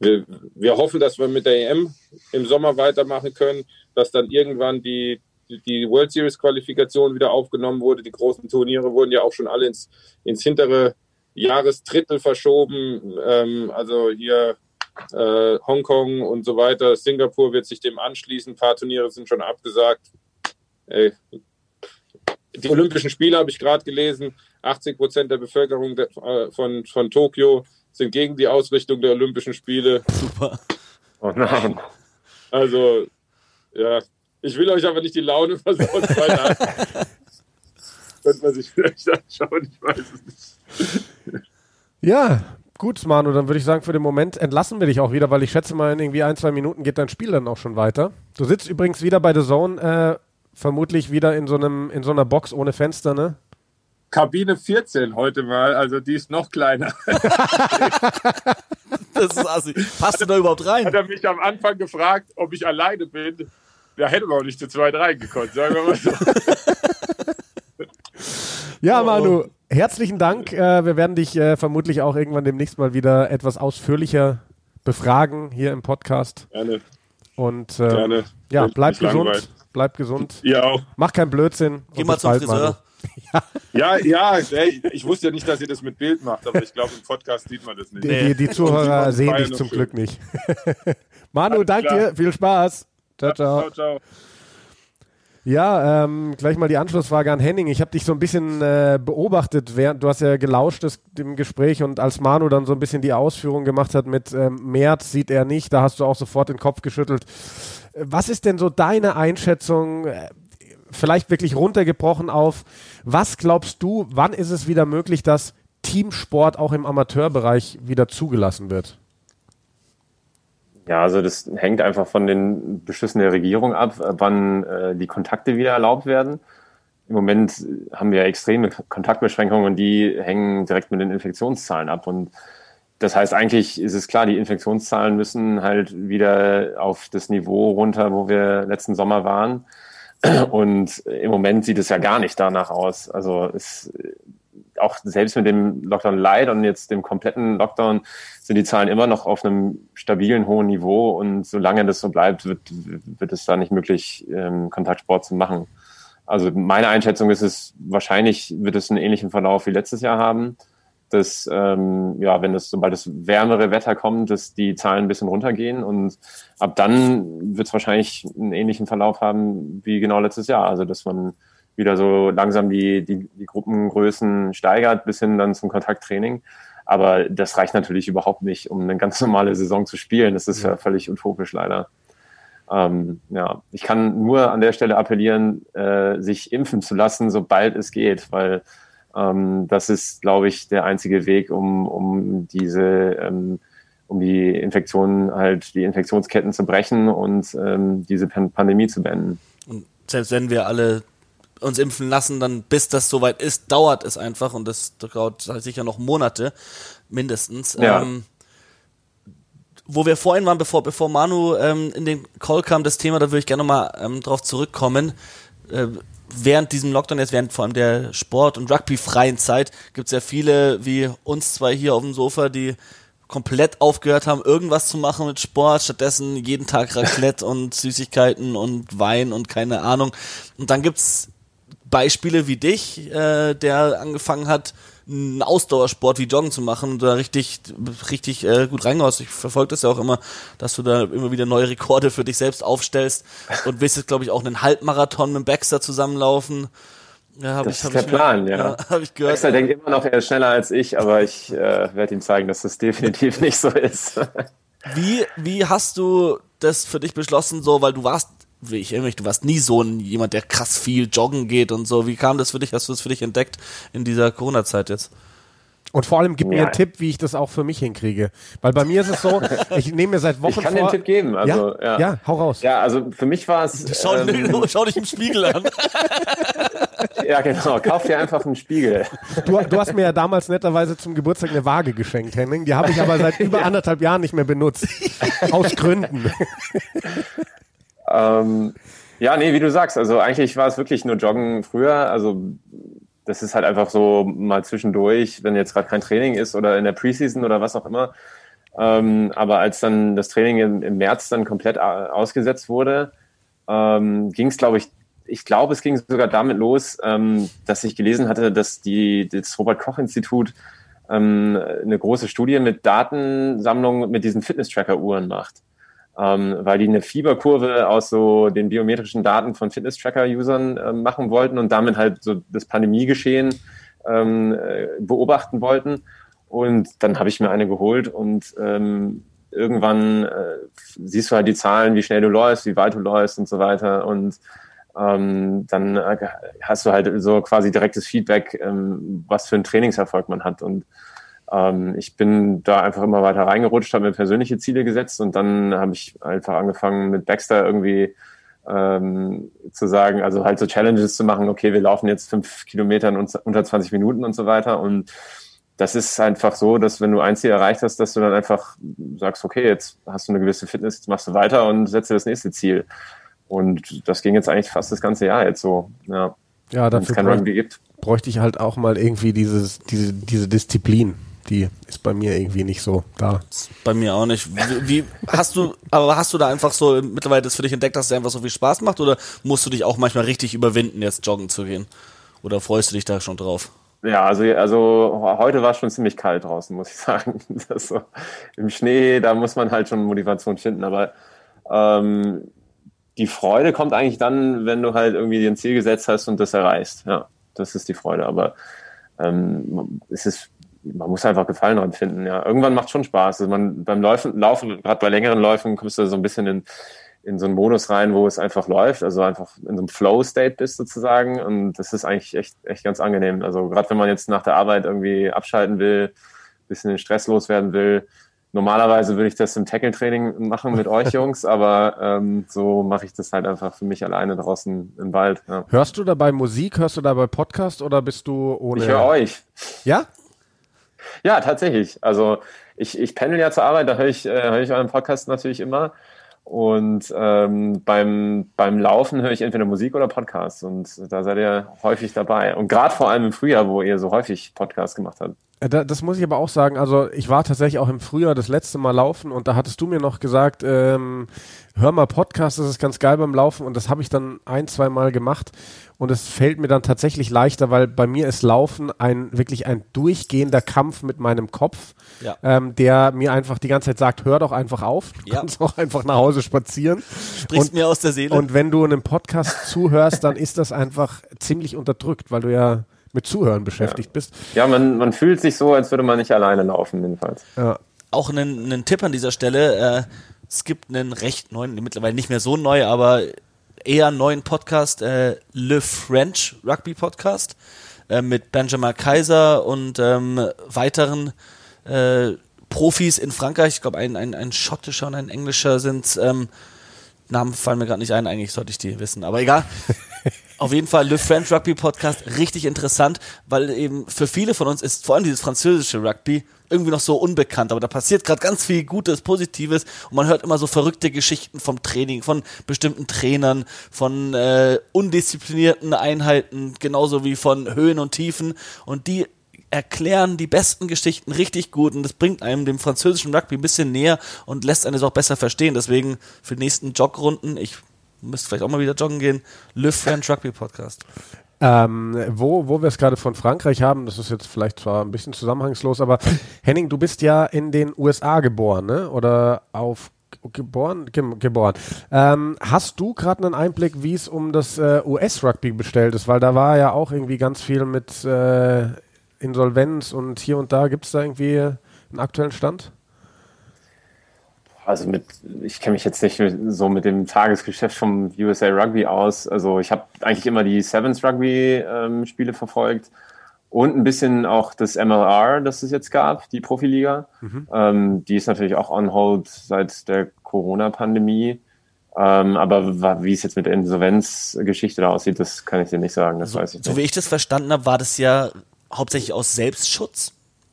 wir, wir hoffen, dass wir mit der EM im Sommer weitermachen können, dass dann irgendwann die, die World Series Qualifikation wieder aufgenommen wurde. Die großen Turniere wurden ja auch schon alle ins, ins hintere Jahresdrittel verschoben. Ähm, also hier äh, Hongkong und so weiter. Singapur wird sich dem anschließen. Ein paar Turniere sind schon abgesagt. Ey. Die Olympischen Spiele habe ich gerade gelesen. 80 Prozent der Bevölkerung äh, von, von Tokio sind gegen die Ausrichtung der Olympischen Spiele. Super. Oh nein. Also, ja, ich will euch aber nicht die Laune versauen. [laughs] Könnte man sich vielleicht anschauen, ich weiß es nicht. Ja, gut, Manu, dann würde ich sagen, für den Moment entlassen wir dich auch wieder, weil ich schätze mal, in irgendwie ein, zwei Minuten geht dein Spiel dann auch schon weiter. Du sitzt übrigens wieder bei The Zone, äh, vermutlich wieder in so, einem, in so einer Box ohne Fenster, ne? Kabine 14 heute mal, also die ist noch kleiner. [laughs] das ist assi. Passt du da überhaupt rein? Hat er mich am Anfang gefragt, ob ich alleine bin da hätte man auch nicht zu zweit reingekonnt, sagen wir mal so. [laughs] ja, Manu, herzlichen Dank. Äh, wir werden dich äh, vermutlich auch irgendwann demnächst mal wieder etwas ausführlicher befragen hier im Podcast. Gerne. Und äh, Gerne. ja, bleib gesund. Langweilig. Bleib gesund. Ja auch. Mach keinen Blödsinn. Geh mal zum Friseur. [laughs] Ja, ja, ey, ich wusste ja nicht, dass ihr das mit Bild macht, aber ich glaube, im Podcast sieht man das nicht. Die, die, die Zuhörer sehen dich zum schön. Glück nicht. [laughs] Manu, danke dir. Viel Spaß. Ciao, ciao. ciao, ciao. Ja, ähm, gleich mal die Anschlussfrage an Henning. Ich habe dich so ein bisschen äh, beobachtet, während du hast ja gelauscht das, dem Gespräch und als Manu dann so ein bisschen die Ausführung gemacht hat mit ähm, März sieht er nicht, da hast du auch sofort den Kopf geschüttelt. Was ist denn so deine Einschätzung, äh, vielleicht wirklich runtergebrochen auf, was glaubst du, wann ist es wieder möglich, dass Teamsport auch im Amateurbereich wieder zugelassen wird? Ja, also das hängt einfach von den Beschlüssen der Regierung ab, wann äh, die Kontakte wieder erlaubt werden. Im Moment haben wir extreme Kontaktbeschränkungen und die hängen direkt mit den Infektionszahlen ab. Und das heißt, eigentlich ist es klar, die Infektionszahlen müssen halt wieder auf das Niveau runter, wo wir letzten Sommer waren. Und im Moment sieht es ja gar nicht danach aus. Also es auch selbst mit dem Lockdown Light und jetzt dem kompletten Lockdown sind die Zahlen immer noch auf einem stabilen hohen Niveau und solange das so bleibt, wird, wird es da nicht möglich, ähm, Kontaktsport zu machen. Also meine Einschätzung ist es, wahrscheinlich wird es einen ähnlichen Verlauf wie letztes Jahr haben, dass ähm, ja, wenn es sobald es wärmere Wetter kommt, dass die Zahlen ein bisschen runtergehen und ab dann wird es wahrscheinlich einen ähnlichen Verlauf haben wie genau letztes Jahr. Also dass man wieder so langsam die, die, die Gruppengrößen steigert bis hin dann zum Kontakttraining. Aber das reicht natürlich überhaupt nicht, um eine ganz [laughs] normale Saison zu spielen. Das ist ja völlig utopisch leider. Ähm, ja, ich kann nur an der Stelle appellieren, äh, sich impfen zu lassen, sobald es geht, weil ähm, das ist, glaube ich, der einzige Weg, um, um diese, ähm, um die Infektionen halt, die Infektionsketten zu brechen und ähm, diese Pandemie zu beenden. Und selbst wenn wir alle uns impfen lassen, dann bis das soweit ist, dauert es einfach und das dauert sicher noch Monate mindestens. Ja. Ähm, wo wir vorhin waren, bevor, bevor Manu ähm, in den Call kam, das Thema, da würde ich gerne nochmal ähm, drauf zurückkommen. Äh, während diesem Lockdown, jetzt während vor allem der Sport- und Rugby-freien Zeit, gibt es ja viele wie uns zwei hier auf dem Sofa, die komplett aufgehört haben, irgendwas zu machen mit Sport, stattdessen jeden Tag Raclette [laughs] und Süßigkeiten und Wein und keine Ahnung. Und dann gibt's Beispiele wie dich, äh, der angefangen hat, einen Ausdauersport wie Joggen zu machen und da richtig, richtig äh, gut reingehaust. Ich verfolge das ja auch immer, dass du da immer wieder neue Rekorde für dich selbst aufstellst und willst jetzt, glaube ich, auch einen Halbmarathon mit Baxter zusammenlaufen. Ja, das ich, ist der Plan, ja. ja hab ich gehört. Baxter denkt immer noch, er ist schneller als ich, aber ich äh, werde ihm zeigen, dass das definitiv nicht so ist. wie, wie hast du das für dich beschlossen, so, weil du warst wie ich erinnere mich, du warst nie so ein jemand, der krass viel joggen geht und so. Wie kam das für dich? Hast du das für dich entdeckt in dieser Corona-Zeit jetzt? Und vor allem gib mir einen Tipp, wie ich das auch für mich hinkriege. Weil bei mir ist es so, [laughs] ich nehme mir seit Wochen vor... Ich kann vor, den Tipp geben. Also, ja, ja. ja, hau raus. Ja, also für mich war es... Schau, ähm, [laughs] schau dich im Spiegel an. [laughs] ja, genau. Kauf dir einfach einen Spiegel. Du, du, hast mir ja damals netterweise zum Geburtstag eine Waage geschenkt, Henning. Die habe ich aber seit über anderthalb Jahren nicht mehr benutzt. Aus Gründen. Ähm, ja, nee, wie du sagst, also eigentlich war es wirklich nur Joggen früher. Also das ist halt einfach so mal zwischendurch, wenn jetzt gerade kein Training ist oder in der Preseason oder was auch immer. Ähm, aber als dann das Training im, im März dann komplett ausgesetzt wurde, ähm, ging es, glaube ich, ich glaube, es ging sogar damit los, ähm, dass ich gelesen hatte, dass die, das Robert-Koch-Institut ähm, eine große Studie mit Datensammlung mit diesen Fitness-Tracker-Uhren macht ähm, weil die eine Fieberkurve aus so den biometrischen Daten von Fitness-Tracker-Usern äh, machen wollten und damit halt so das Pandemiegeschehen ähm, äh, beobachten wollten. Und dann habe ich mir eine geholt und ähm, irgendwann äh, siehst du halt die Zahlen, wie schnell du läufst, wie weit du läufst und so weiter. Und ähm, dann äh, hast du halt so quasi direktes Feedback, ähm, was für einen Trainingserfolg man hat. Und ähm, ich bin da einfach immer weiter reingerutscht, habe mir persönliche Ziele gesetzt und dann habe ich einfach angefangen mit Baxter irgendwie ähm, zu sagen, also halt so Challenges zu machen, okay, wir laufen jetzt fünf Kilometer in unter 20 Minuten und so weiter und das ist einfach so, dass wenn du ein Ziel erreicht hast, dass du dann einfach sagst, okay, jetzt hast du eine gewisse Fitness, jetzt machst du weiter und setzt dir das nächste Ziel. Und das ging jetzt eigentlich fast das ganze Jahr jetzt so. Ja, ja dafür bräuchte, bräuchte ich halt auch mal irgendwie dieses, diese, diese Disziplin die ist bei mir irgendwie nicht so da. Bei mir auch nicht. Wie, wie, hast du, aber hast du da einfach so mittlerweile das für dich entdeckt, dass es einfach so viel Spaß macht oder musst du dich auch manchmal richtig überwinden, jetzt joggen zu gehen? Oder freust du dich da schon drauf? Ja, also, also heute war es schon ziemlich kalt draußen, muss ich sagen. [laughs] So, Im Schnee, da muss man halt schon Motivation finden, aber ähm, die Freude kommt eigentlich dann, wenn du halt irgendwie dir ein Ziel gesetzt hast und das erreichst. Ja, das ist die Freude. Aber ähm, es ist man muss einfach Gefallen dran finden. Ja, irgendwann macht schon Spaß. Also man beim Laufen, Laufen, gerade bei längeren Läufen, kommst du so ein bisschen in, in so einen Modus rein, wo es einfach läuft, also einfach in so einem Flow-State bist sozusagen. Und das ist eigentlich echt, echt ganz angenehm. Also gerade wenn man jetzt nach der Arbeit irgendwie abschalten will, bisschen den Stress loswerden will, Normalerweise würde ich das im Tackle-Training machen mit euch [laughs] Jungs, aber ähm, so mache ich das halt einfach für mich alleine draußen im Wald. Ja. Hörst du dabei Musik, hörst du dabei Podcast oder bist du ohne? Ich höre euch. Ja? Ja, tatsächlich. Also ich, ich pendel ja zur Arbeit, da höre ich, äh, höre ich euren Podcast natürlich immer. Und ähm, beim, beim Laufen höre ich entweder Musik oder Podcasts und da seid ihr häufig dabei. Und gerade vor allem im Frühjahr, wo ihr so häufig Podcasts gemacht habt. Äh, das muss ich aber auch sagen. Also ich war tatsächlich auch im Frühjahr das letzte Mal laufen und da hattest du mir noch gesagt, ähm, hör mal Podcast, das ist ganz geil beim Laufen und das habe ich dann ein, zwei Mal gemacht und es fällt mir dann tatsächlich leichter, weil bei mir ist Laufen ein wirklich ein durchgehender Kampf mit meinem Kopf, ja. ähm, der mir einfach die ganze Zeit sagt, hör doch einfach auf, du ja. kannst auch einfach nach Hause spazieren. Sprichst und, mir aus der Seele. Und wenn du einem Podcast zuhörst, dann ist das einfach ziemlich unterdrückt, weil du ja mit Zuhören beschäftigt ja. bist. Ja, man, man fühlt sich so, als würde man nicht alleine laufen, jedenfalls. Ja. Auch einen, einen Tipp an dieser Stelle. Äh, es gibt einen recht neuen, mittlerweile nicht mehr so neu, aber eher neuen Podcast, äh, Le French Rugby Podcast, äh, mit Benjamin Kaiser und ähm, weiteren äh, Profis in Frankreich. Ich glaube, ein, ein, ein schottischer und ein englischer sind ähm, Namen fallen mir gerade nicht ein, eigentlich sollte ich die wissen, aber egal. [laughs] Auf jeden Fall Le French Rugby Podcast richtig interessant, weil eben für viele von uns ist vor allem dieses französische Rugby irgendwie noch so unbekannt, aber da passiert gerade ganz viel Gutes, Positives und man hört immer so verrückte Geschichten vom Training, von bestimmten Trainern, von äh, undisziplinierten Einheiten, genauso wie von Höhen und Tiefen und die erklären die besten Geschichten richtig gut und das bringt einem dem französischen Rugby ein bisschen näher und lässt einen es auch besser verstehen. Deswegen für die nächsten Jogrunden, ich müsste vielleicht auch mal wieder joggen gehen, Le French Rugby Podcast. [laughs] Ähm, wo, wo wir es gerade von Frankreich haben, das ist jetzt vielleicht zwar ein bisschen zusammenhangslos, aber [laughs] Henning, du bist ja in den USA geboren, ne? Oder auf geboren? Ge geboren. Ähm, hast du gerade einen Einblick, wie es um das äh, US-Rugby bestellt ist? Weil da war ja auch irgendwie ganz viel mit äh, Insolvenz und hier und da. Gibt es da irgendwie einen aktuellen Stand? Also mit, ich kenne mich jetzt nicht so mit dem Tagesgeschäft vom USA Rugby aus. Also ich habe eigentlich immer die Sevens Rugby ähm, Spiele verfolgt und ein bisschen auch das MLR, das es jetzt gab, die Profiliga. Mhm. Ähm, die ist natürlich auch on hold seit der Corona-Pandemie. Ähm, aber wie es jetzt mit der Insolvenzgeschichte da aussieht, das kann ich dir nicht sagen. Das so, weiß ich so wie ich das verstanden habe, war das ja hauptsächlich aus Selbstschutz.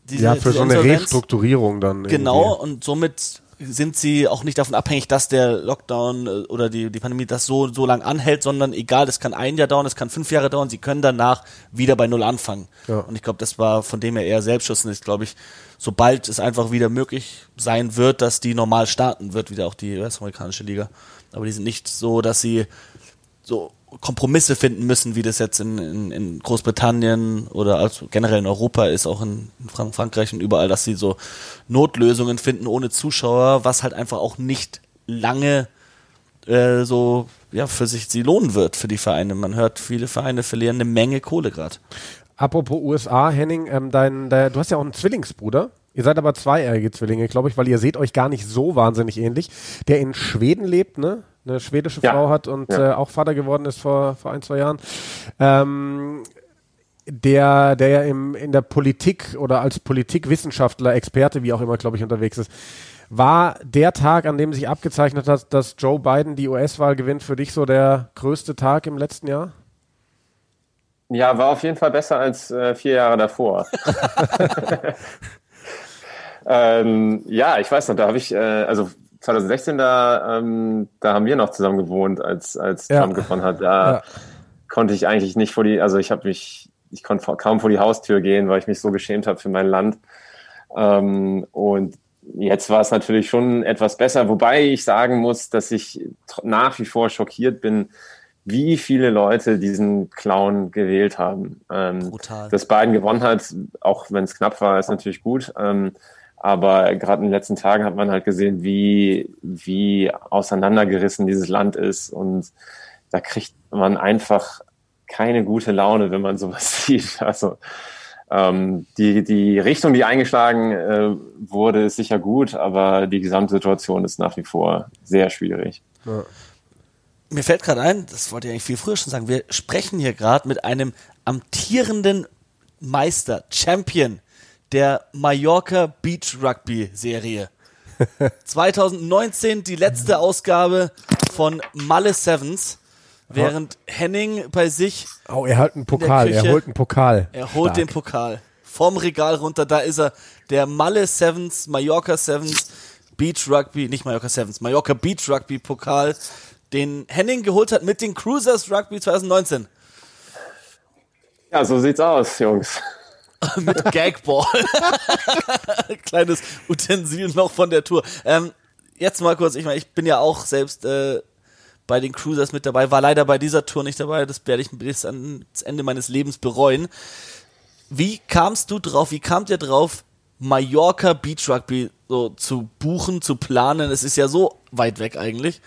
Diese, ja, für so eine Insolvenz. Restrukturierung dann. Genau, irgendwie. und somit sind sie auch nicht davon abhängig, dass der Lockdown äh, oder die, die Pandemie das so, so lang anhält, sondern egal, das kann ein Jahr dauern, das kann fünf Jahre dauern, sie können danach wieder bei Null anfangen. Ja. Und ich glaube, das war von dem her eher Selbstschutz und ich glaube ich, sobald es einfach wieder möglich sein wird, dass die normal starten wird, wieder auch die US-amerikanische Liga. Aber die sind nicht so, dass sie so Kompromisse finden müssen, wie das jetzt in, in, in Großbritannien oder also generell in Europa ist, auch in, in Frankreich und überall, dass sie so Notlösungen finden ohne Zuschauer, was halt einfach auch nicht lange äh, so ja für sich sie lohnen wird für die Vereine. Man hört, viele Vereine verlieren eine Menge Kohle gerade. Apropos USA, Henning, ähm, dein, dein, du hast ja auch einen Zwillingsbruder. Ihr seid aber zweijährige Zwillinge, glaube ich, weil ihr seht euch gar nicht so wahnsinnig ähnlich. Der in Schweden lebt, ne? Eine schwedische ja. Frau hat und ja. äh, auch Vater geworden ist vor, vor ein, zwei Jahren. Ähm, der, der ja im, in der Politik oder als Politikwissenschaftler, Experte, wie auch immer, glaube ich, unterwegs ist. War der Tag, an dem sich abgezeichnet hat, dass Joe Biden die US-Wahl gewinnt, für dich so der größte Tag im letzten Jahr? Ja, war auf jeden Fall besser als äh, vier Jahre davor. [laughs] [laughs] Ähm, ja, ich weiß noch, da habe ich, äh, also 2016, da, ähm, da haben wir noch zusammen gewohnt, als, als ja. Trump gewonnen hat. Da ja. konnte ich eigentlich nicht vor die, also ich habe mich, ich konnte kaum vor die Haustür gehen, weil ich mich so geschämt habe für mein Land. Ähm, und jetzt war es natürlich schon etwas besser, wobei ich sagen muss, dass ich nach wie vor schockiert bin, wie viele Leute diesen Clown gewählt haben. Ähm, Brutal. Dass Biden gewonnen hat, auch wenn es knapp war, ist natürlich gut. Ähm, aber gerade in den letzten Tagen hat man halt gesehen, wie, wie auseinandergerissen dieses Land ist. Und da kriegt man einfach keine gute Laune, wenn man sowas [laughs] sieht. Also ähm, die, die Richtung, die eingeschlagen äh, wurde, ist sicher gut, aber die Gesamtsituation ist nach wie vor sehr schwierig. Ja. Mir fällt gerade ein, das wollte ich eigentlich viel früher schon sagen, wir sprechen hier gerade mit einem amtierenden Meister, Champion der Mallorca Beach Rugby Serie. [laughs] 2019 die letzte Ausgabe von Malle Sevens, während Henning bei sich. Oh, er hat einen Pokal, er holt einen Pokal. Er holt Stark. den Pokal. Vom Regal runter, da ist er. Der Malle Sevens, Mallorca Sevens, Beach Rugby, nicht Mallorca Sevens, Mallorca Beach Rugby Pokal, den Henning geholt hat mit den Cruisers Rugby 2019. Ja, so sieht's aus, Jungs. [laughs] mit Gagball. [laughs] Kleines Utensil noch von der Tour. Ähm, jetzt mal kurz, ich meine, ich bin ja auch selbst äh, bei den Cruisers mit dabei, war leider bei dieser Tour nicht dabei, das werde ich bis ans Ende meines Lebens bereuen. Wie kamst du drauf, wie kamt ihr drauf, Mallorca Beach Rugby so zu buchen, zu planen? Es ist ja so weit weg eigentlich.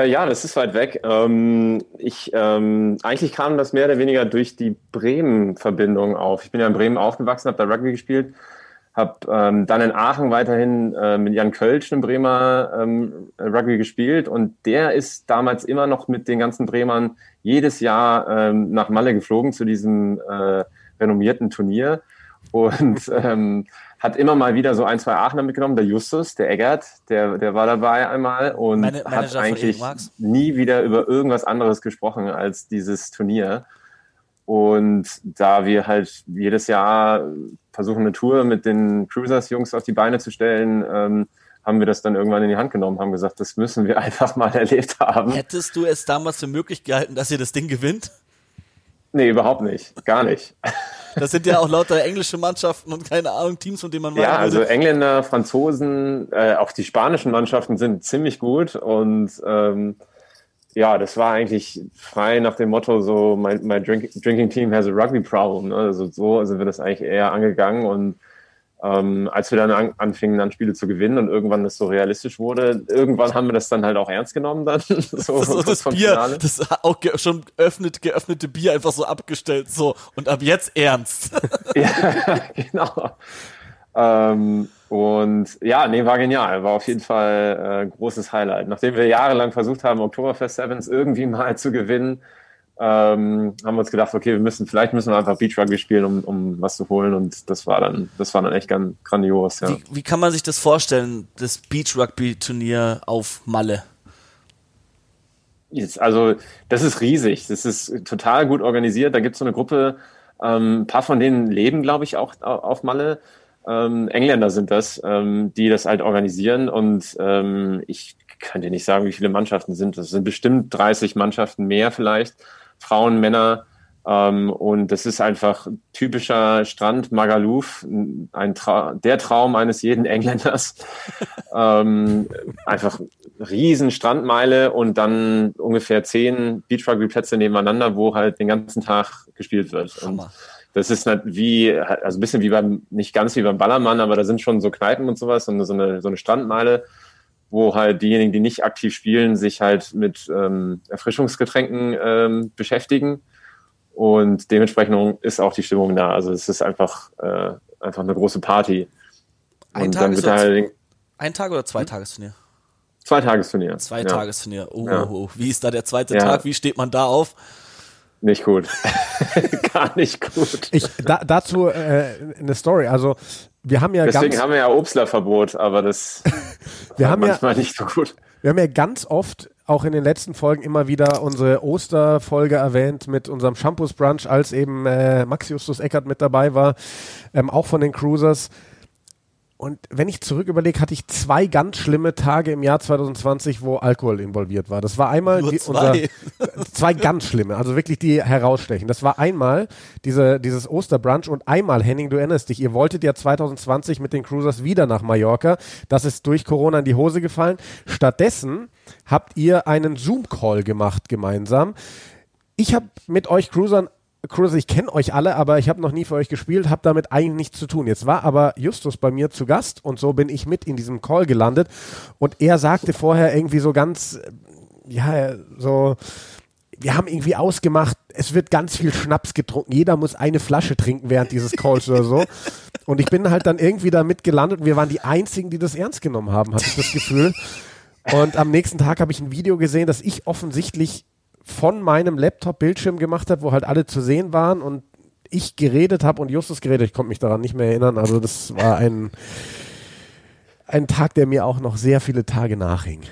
Äh, ja, das ist weit weg. Ähm, ich, ähm, eigentlich kam das mehr oder weniger durch die Bremen-Verbindung auf. Ich bin ja in Bremen aufgewachsen, habe da Rugby gespielt, habe ähm, dann in Aachen weiterhin äh, mit Jan Kölsch, einem Bremer, ähm, Rugby gespielt und der ist damals immer noch mit den ganzen Bremern jedes Jahr ähm, nach Malle geflogen zu diesem äh, renommierten Turnier und [laughs] ähm, hat immer mal wieder so ein, zwei Aachener mitgenommen. Der Justus, der Eggert, der, der war dabei einmal und Meine- hat eigentlich nie wieder über irgendwas anderes gesprochen als dieses Turnier. Und da wir halt jedes Jahr versuchen, eine Tour mit den Cruisers-Jungs auf die Beine zu stellen, ähm, haben wir das dann irgendwann in die Hand genommen, haben gesagt, das müssen wir [laughs] einfach mal erlebt haben. Hättest du es damals für möglich gehalten, dass ihr das Ding gewinnt? Nee, überhaupt nicht. Gar nicht. [laughs] Das sind ja auch lauter englische Mannschaften und keine Ahnung, Teams, von denen man Ja, meinen also. Engländer, Franzosen, äh, auch die spanischen Mannschaften sind ziemlich gut und ähm, ja, das war eigentlich frei nach dem Motto so, my, my drink, drinking team has a rugby problem. Ne? Also so sind wir das eigentlich eher angegangen und ähm, als wir dann an, anfingen, dann Spiele zu gewinnen und irgendwann das so realistisch wurde, irgendwann haben wir das dann halt auch ernst genommen dann. [laughs] so, Das ist so das Bier, Finale. das auch schon geöffnet, geöffnete Bier einfach so abgestellt, so. Und ab jetzt ernst. [laughs] Ja, genau. Ähm, und ja, nee, war genial. War auf jeden Fall äh, großes Highlight. Nachdem wir jahrelang versucht haben, Oktoberfest Sevens irgendwie mal zu gewinnen, ähm, haben wir uns gedacht, okay, wir müssen, vielleicht müssen wir einfach Beach Rugby spielen, um, um was zu holen. Und das war dann, das war dann echt ganz grandios, ja. Wie, wie kann man sich das vorstellen, das Beach Rugby Turnier auf Malle? Jetzt, also, das ist riesig. Das ist total gut organisiert. Da gibt es so eine Gruppe, ähm, ein paar von denen leben, glaube ich, auch au- auf Malle. Ähm, Engländer sind das, ähm, die das halt organisieren. Und ähm, ich kann dir nicht sagen, wie viele Mannschaften sind. Das sind bestimmt 30 Mannschaften mehr vielleicht. Frauen, Männer. Ähm, und das ist einfach typischer Strand Magaluf, ein Trau der Traum eines jeden Engländers. [laughs] ähm, einfach riesen Strandmeile und dann ungefähr zehn Beachrugby-Plätze nebeneinander, wo halt den ganzen Tag gespielt wird. Und das ist halt wie, also ein bisschen wie beim, nicht ganz wie beim Ballermann, aber da sind schon so Kneipen und sowas und so eine, so eine Strandmeile, wo halt diejenigen, die nicht aktiv spielen, sich halt mit ähm, Erfrischungsgetränken ähm, beschäftigen. Und dementsprechend ist auch die Stimmung da. Also es ist einfach, äh, einfach eine große Party. Ein und Tag dann wird halt Ein Tag oder zwei Tagesturnier? zwei Tagesturnier. Zwei ja. Tagesturnier. Oh, Ja. oh, oh. Wie ist da der zweite Ja. Tag? Wie steht man da auf? Nicht gut. [laughs] Gar nicht gut. Ich, da, dazu äh, eine Story. Also wir haben ja Deswegen ganz, haben wir ja Obstlerverbot, aber das [laughs] wir haben ja, manchmal nicht so gut. wir haben ja ganz oft auch in den letzten Folgen immer wieder unsere Osterfolge erwähnt mit unserem Shampoos Brunch, als eben äh, Max Justus Eckert mit dabei war, ähm, auch von den Cruisers. Und wenn ich zurück überlege, hatte ich zwei ganz schlimme Tage im Jahr 2020, wo Alkohol involviert war. Das war einmal die, zwei. Unser, zwei ganz schlimme, also wirklich die herausstechen. Das war einmal diese, dieses Osterbrunch und einmal, Henning, du erinnerst dich, ihr wolltet ja 2020 mit den Cruisers wieder nach Mallorca. Das ist durch Corona in die Hose gefallen. Stattdessen habt ihr einen Zoom-Call gemacht gemeinsam. Ich habe mit euch Cruisern Cruiser, ich kenne euch alle, aber ich habe noch nie für euch gespielt, habe damit eigentlich nichts zu tun. Jetzt war aber Justus bei mir zu Gast und so bin ich mit in diesem Call gelandet und er sagte vorher irgendwie so ganz, äh, ja, so, wir haben irgendwie ausgemacht, es wird ganz viel Schnaps getrunken, jeder muss eine Flasche trinken während dieses Calls oder so. Und ich bin halt dann irgendwie damit gelandet und wir waren die Einzigen, die das ernst genommen haben, hatte ich das Gefühl. Und am nächsten Tag habe ich ein Video gesehen, das ich offensichtlich von meinem Laptop-Bildschirm gemacht habe, wo halt alle zu sehen waren und ich geredet habe und Justus geredet. Ich konnte mich daran nicht mehr erinnern. Also das war ein ein Tag, der mir auch noch sehr viele Tage nachhing.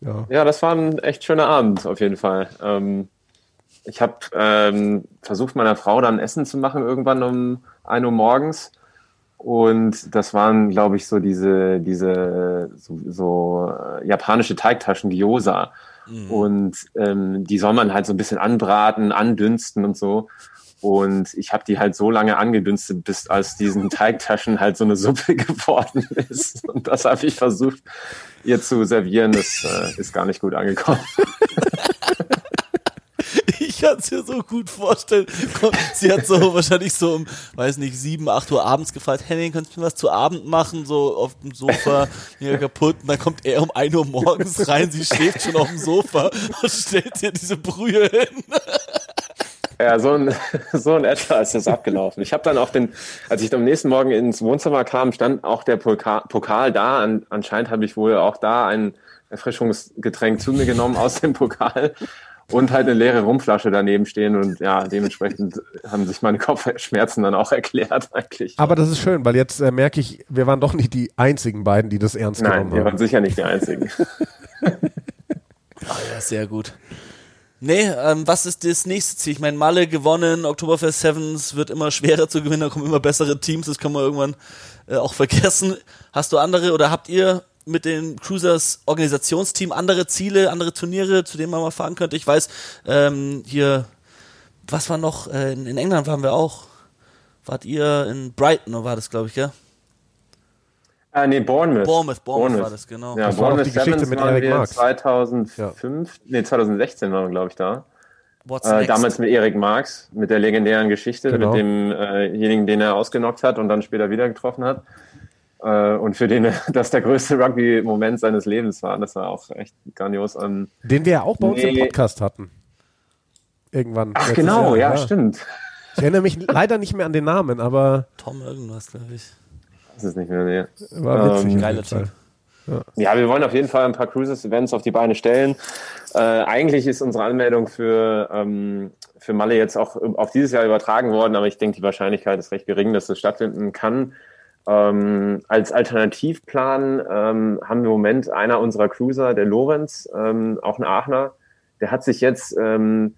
Ja, ja das war ein echt schöner Abend auf jeden Fall. Ähm, ich habe ähm, versucht, meiner Frau dann Essen zu machen irgendwann um 1 Uhr morgens. Und das waren, glaube ich, so diese, diese so, so äh, japanische Teigtaschen, Gyoza. Mhm. Und ähm, die soll man halt so ein bisschen anbraten, andünsten und so. Und ich habe die halt so lange angedünstet, bis aus diesen [laughs] Teigtaschen halt so eine Suppe [laughs] geworden ist. Und das habe ich versucht, ihr zu servieren. Das äh, ist gar nicht gut angekommen. [laughs] kann es mir so gut vorstellen. Sie hat so [laughs] wahrscheinlich so um, weiß nicht, sieben, acht Uhr abends gefragt, Henning, kannst du mir was zu Abend machen? So auf dem Sofa, [laughs] hier kaputt. Und dann kommt er um ein Uhr morgens rein, sie schläft schon auf dem Sofa und stellt dir diese Brühe hin. Ja, so in, [laughs] so in etwa ist das abgelaufen. Ich habe dann auch den, als ich am nächsten Morgen ins Wohnzimmer kam, stand auch der Pokal, Pokal da. An, anscheinend habe ich wohl auch da ein Erfrischungsgetränk zu mir genommen aus dem Pokal und halt eine leere Rumflasche daneben stehen und ja, dementsprechend haben sich meine Kopfschmerzen dann auch erklärt eigentlich. Aber das ist schön, weil jetzt äh, merke ich, wir waren doch nicht die einzigen beiden, die das ernst Nein, genommen haben. wir waren sicher nicht die einzigen. [laughs] Ah ja, sehr gut. Nee, ähm, was ist das nächste Ziel? Ich meine, Malle gewonnen, Oktoberfest Sevens wird immer schwerer zu gewinnen, da kommen immer bessere Teams, das kann man irgendwann äh, auch vergessen. Hast du andere oder habt ihr mit den Cruisers Organisationsteam andere Ziele, andere Turniere, zu denen man mal fahren könnte? Ich weiß, ähm, hier, was war noch? Äh, in, in, England waren wir auch. Wart ihr in Brighton, war das, glaube ich, ja? Ah, nee, Bournemouth. Bournemouth, Bournemouth, Bournemouth. war das, genau. Ja, das Bournemouth die Geschichte mit Erik Marx. 2005, ja. nee, 2016 waren wir, glaube ich, da. Äh, damals mit Erik Marx, mit der legendären Geschichte, genau. mit demjenigen, äh den er ausgenockt hat und dann später wieder getroffen hat. Äh, und für den [laughs] das der größte Rugby-Moment seines Lebens war. Das war auch echt grandios. Um, den wir ja auch bei nee. uns im Podcast hatten. Irgendwann. Ach genau, Jahr. ja, ja, stimmt. Ich erinnere mich leider nicht mehr an den Namen, aber. Tom irgendwas, glaube ich. Das ist nicht mehr, nee. War witzig. Ähm, Geiler Typ. Ja. ja. wir wollen auf jeden Fall ein paar Cruises-Events auf die Beine stellen. Äh, eigentlich ist unsere Anmeldung für, ähm, für Malle jetzt auch auf dieses Jahr übertragen worden, aber ich denke, die Wahrscheinlichkeit ist recht gering, dass es stattfinden kann. Ähm, als Alternativplan ähm, haben wir im Moment einer unserer Cruiser, der Lorenz, ähm, auch ein Aachener, der hat sich jetzt ähm,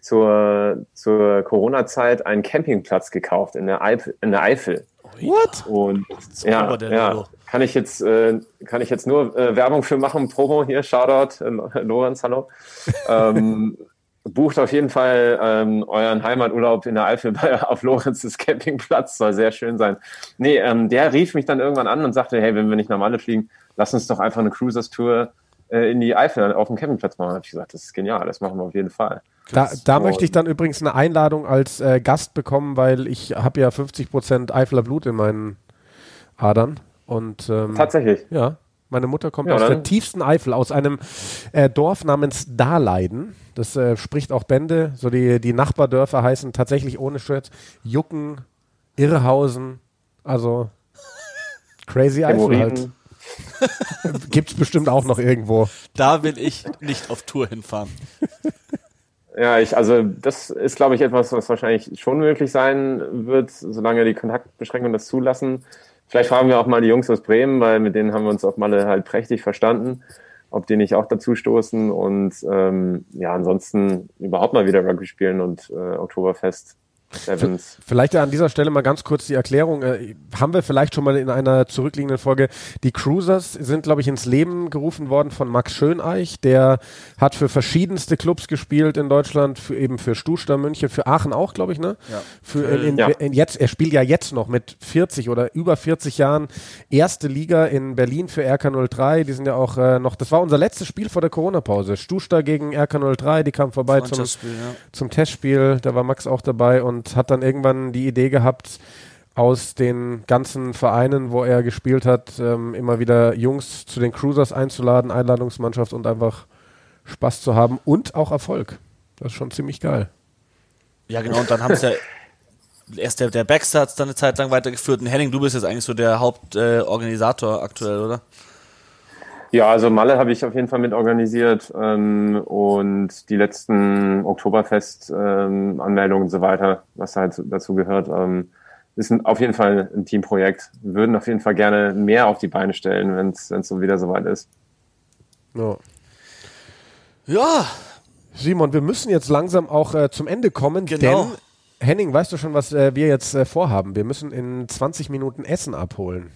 zur, zur Corona-Zeit einen Campingplatz gekauft in der, Eifel, in der Eifel. What? Und ja, ja kann ich jetzt äh, kann ich jetzt nur äh, Werbung für machen, Promo hier, Shoutout, äh, Lorenz, hallo. [laughs] bucht auf jeden Fall ähm, euren Heimaturlaub in der Eifel bei, [laughs] auf Lorenzes Campingplatz. Soll sehr schön sein. Nee, ähm, der rief mich dann irgendwann an und sagte, hey, wenn wir nicht nach Malle fliegen, lass uns doch einfach eine Cruisers-Tour äh, in die Eifel auf dem Campingplatz machen. Da habe ich gesagt, das ist genial, das machen wir auf jeden Fall. Da, da möchte ich dann übrigens eine Einladung als äh, Gast bekommen, weil ich habe ja 50 Prozent Eifeler Blut in meinen Adern. Und, ähm, Tatsächlich? Ja. Meine Mutter kommt ja, aus der tiefsten Eifel, aus einem äh, Dorf namens Daleiden. Das äh, spricht auch Bände. So die, die Nachbardörfer heißen tatsächlich ohne Scherz Jucken, Irrhausen, also crazy Eifel halt. [laughs] Gibt es bestimmt auch noch irgendwo. Da will ich nicht auf Tour hinfahren. [laughs] Ja, ich, also das ist, glaube ich, etwas, was wahrscheinlich schon möglich sein wird, solange die Kontaktbeschränkungen das zulassen. Vielleicht fragen wir auch mal die Jungs aus Bremen, weil mit denen haben wir uns auf Malle halt prächtig verstanden, ob die nicht auch dazu stoßen. Und ähm, ja, ansonsten überhaupt mal wieder Rugby spielen und äh, Oktoberfest Evans. Vielleicht an dieser Stelle mal ganz kurz die Erklärung. Äh, haben wir vielleicht schon mal in einer zurückliegenden Folge. Die Cruisers sind, glaube ich, ins Leben gerufen worden von Max Schöneich. Der hat für verschiedenste Clubs gespielt in Deutschland, für eben für Stuster München, für Aachen auch, glaube ich, ne? Ja. Für in, in, ja. in, jetzt, er spielt ja jetzt noch mit 40 oder über 40 Jahren erste Liga in Berlin für RK03. Die sind ja auch äh, noch, das war unser letztes Spiel vor der Corona-Pause. Stuster gegen RK03, die kam vorbei zum, Testspiel, ja. zum Testspiel. Da war Max auch dabei und und hat dann irgendwann die Idee gehabt, aus den ganzen Vereinen, wo er gespielt hat, ähm, immer wieder Jungs zu den Cruisers einzuladen, Einladungsmannschaft und einfach Spaß zu haben und auch Erfolg. Das ist schon ziemlich geil. Ja, genau, und dann haben es ja [laughs] erst der, der Baxter hat es dann eine Zeit lang weitergeführt und Henning, du bist jetzt eigentlich so der Hauptorganisator äh, aktuell, oder? Ja, also Malle habe ich auf jeden Fall mit organisiert ähm, und die letzten Oktoberfest-Anmeldungen ähm, und so weiter, was halt dazu gehört, ähm, ist ein, auf jeden Fall ein Teamprojekt. Wir würden auf jeden Fall gerne mehr auf die Beine stellen, wenn es so wieder soweit ist. Ja. Ja, Simon, wir müssen jetzt langsam auch äh, zum Ende kommen, Genau. denn Henning, weißt du schon, was äh, wir jetzt äh, vorhaben? Wir müssen in 20 Minuten Essen abholen.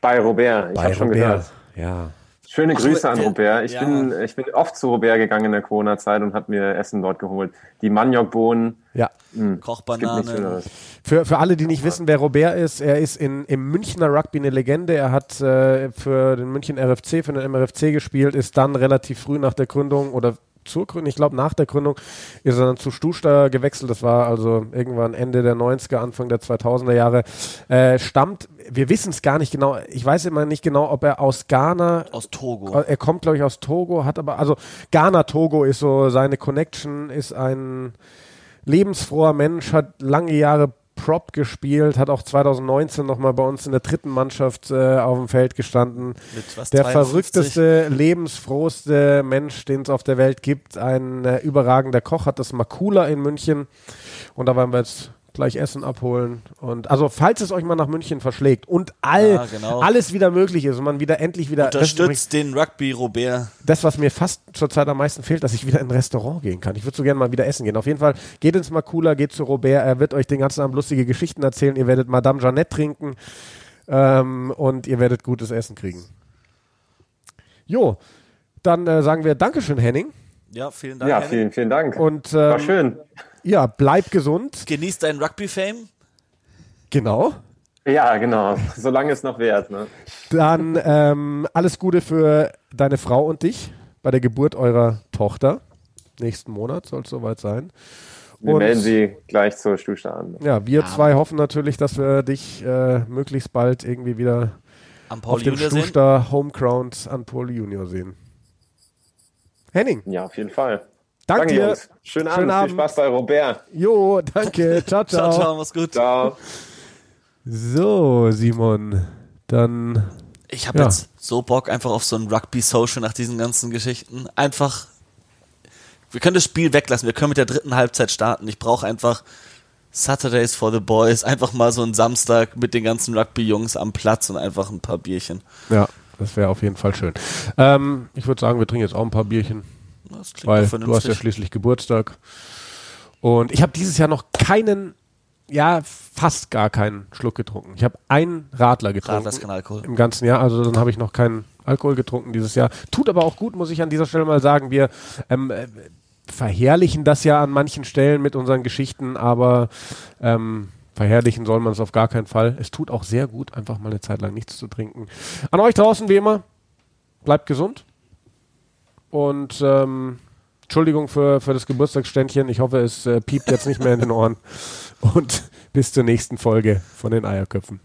Bei Robert, ich habe schon gehört. Ja. Schöne Ach, Grüße an Robert. Ich, ja. bin, ich bin oft zu Robert gegangen in der Corona-Zeit und habe mir Essen dort geholt. Die Maniokbohnen. Ja. Es gibt nichts Kochbanane. Schöneres. Für, für alle, die nicht wissen, wer Robert ist, er ist in, im Münchner Rugby eine Legende. Er hat äh, für den München RFC, für den MRFC gespielt, ist dann relativ früh nach der Gründung oder zur Gründung, ich glaube nach der Gründung, ist er dann zu Stuster gewechselt. Das war also irgendwann Ende der 90er, Anfang der 2000er Jahre. Äh, stammt, wir wissen es gar nicht genau, ich weiß immer nicht genau, ob er aus Ghana Aus Togo. er kommt, glaube ich, aus Togo, hat aber, also Ghana Togo ist so seine Connection, ist ein lebensfroher Mensch, hat lange Jahre Prop gespielt, hat auch 2019 nochmal bei uns in der dritten Mannschaft äh, auf dem Feld gestanden. Der 52? verrückteste, lebensfrohste Mensch, den es auf der Welt gibt. Ein äh, überragender Koch, hat das Makula in München. Und da wollen wir jetzt gleich Essen abholen. Und also, falls es euch mal nach München verschlägt und all, Ja, genau. alles wieder möglich ist und man wieder endlich wieder Unterstützt den Rugby Robert. das, was mir fast zurzeit am meisten fehlt, dass ich wieder in ein Restaurant gehen kann. Ich würde so gerne mal wieder essen gehen. Auf jeden Fall geht ins Makula, geht zu Robert. Er wird euch den ganzen Abend lustige Geschichten erzählen. Ihr werdet Madame Jeannette trinken ähm, und ihr werdet gutes Essen kriegen. Jo, dann äh, sagen wir Dankeschön, Henning. Ja, vielen Dank. Ja, Henning. vielen, vielen Dank. Und War ähm, schön. Ja, bleib gesund. Genießt dein Rugby-Fame. Genau. Ja, genau. Solange es noch währt. Ne? Dann ähm, alles Gute für deine Frau und dich bei der Geburt eurer Tochter. Nächsten Monat soll es soweit sein. Wir Und- melden Sie gleich zur Stuhlsta an. Ja, wir zwei hoffen natürlich, dass wir dich äh, möglichst bald irgendwie wieder auf dem Junior sehen. Stuster Homeground an Paul Junior sehen. Henning, Ja, auf jeden Fall. Danke dir. Jungs. Schönen, Schönen Abend. Abend. Viel Spaß bei Robert. Jo, danke. [laughs] Ciao, ciao. Ciao, ciao, mach's gut. Ciao. So, Simon, dann Ich habe Ja. jetzt so Bock einfach auf so ein Rugby-Social nach diesen ganzen Geschichten. Einfach, wir können das Spiel weglassen. Wir können mit der dritten Halbzeit starten. Ich brauche einfach Saturdays for the Boys. Einfach mal so einen Samstag mit den ganzen Rugby-Jungs am Platz und einfach ein paar Bierchen. ja, das wäre auf jeden Fall schön. Ähm, ich würde sagen, wir trinken jetzt auch ein paar Bierchen, Das klingt weil du hast ja schließlich Geburtstag. Und ich habe dieses Jahr noch keinen, ja, fast gar keinen Schluck getrunken. Ich habe einen Radler getrunken. Radler ist kein Alkohol. im ganzen Jahr. Also dann habe ich noch keinen Alkohol getrunken dieses Jahr. Tut aber auch gut, muss ich an dieser Stelle mal sagen. Wir ähm, äh, verherrlichen das ja an manchen Stellen mit unseren Geschichten, aber ähm, verherrlichen soll man es auf gar keinen Fall. Es tut auch sehr gut, einfach mal eine Zeit lang nichts zu trinken. An euch draußen wie immer, bleibt gesund und ähm, Entschuldigung für, für das Geburtstagsständchen. Ich hoffe, es äh, piept jetzt nicht mehr in den Ohren. Und [laughs] bis zur nächsten Folge von den Eierköpfen.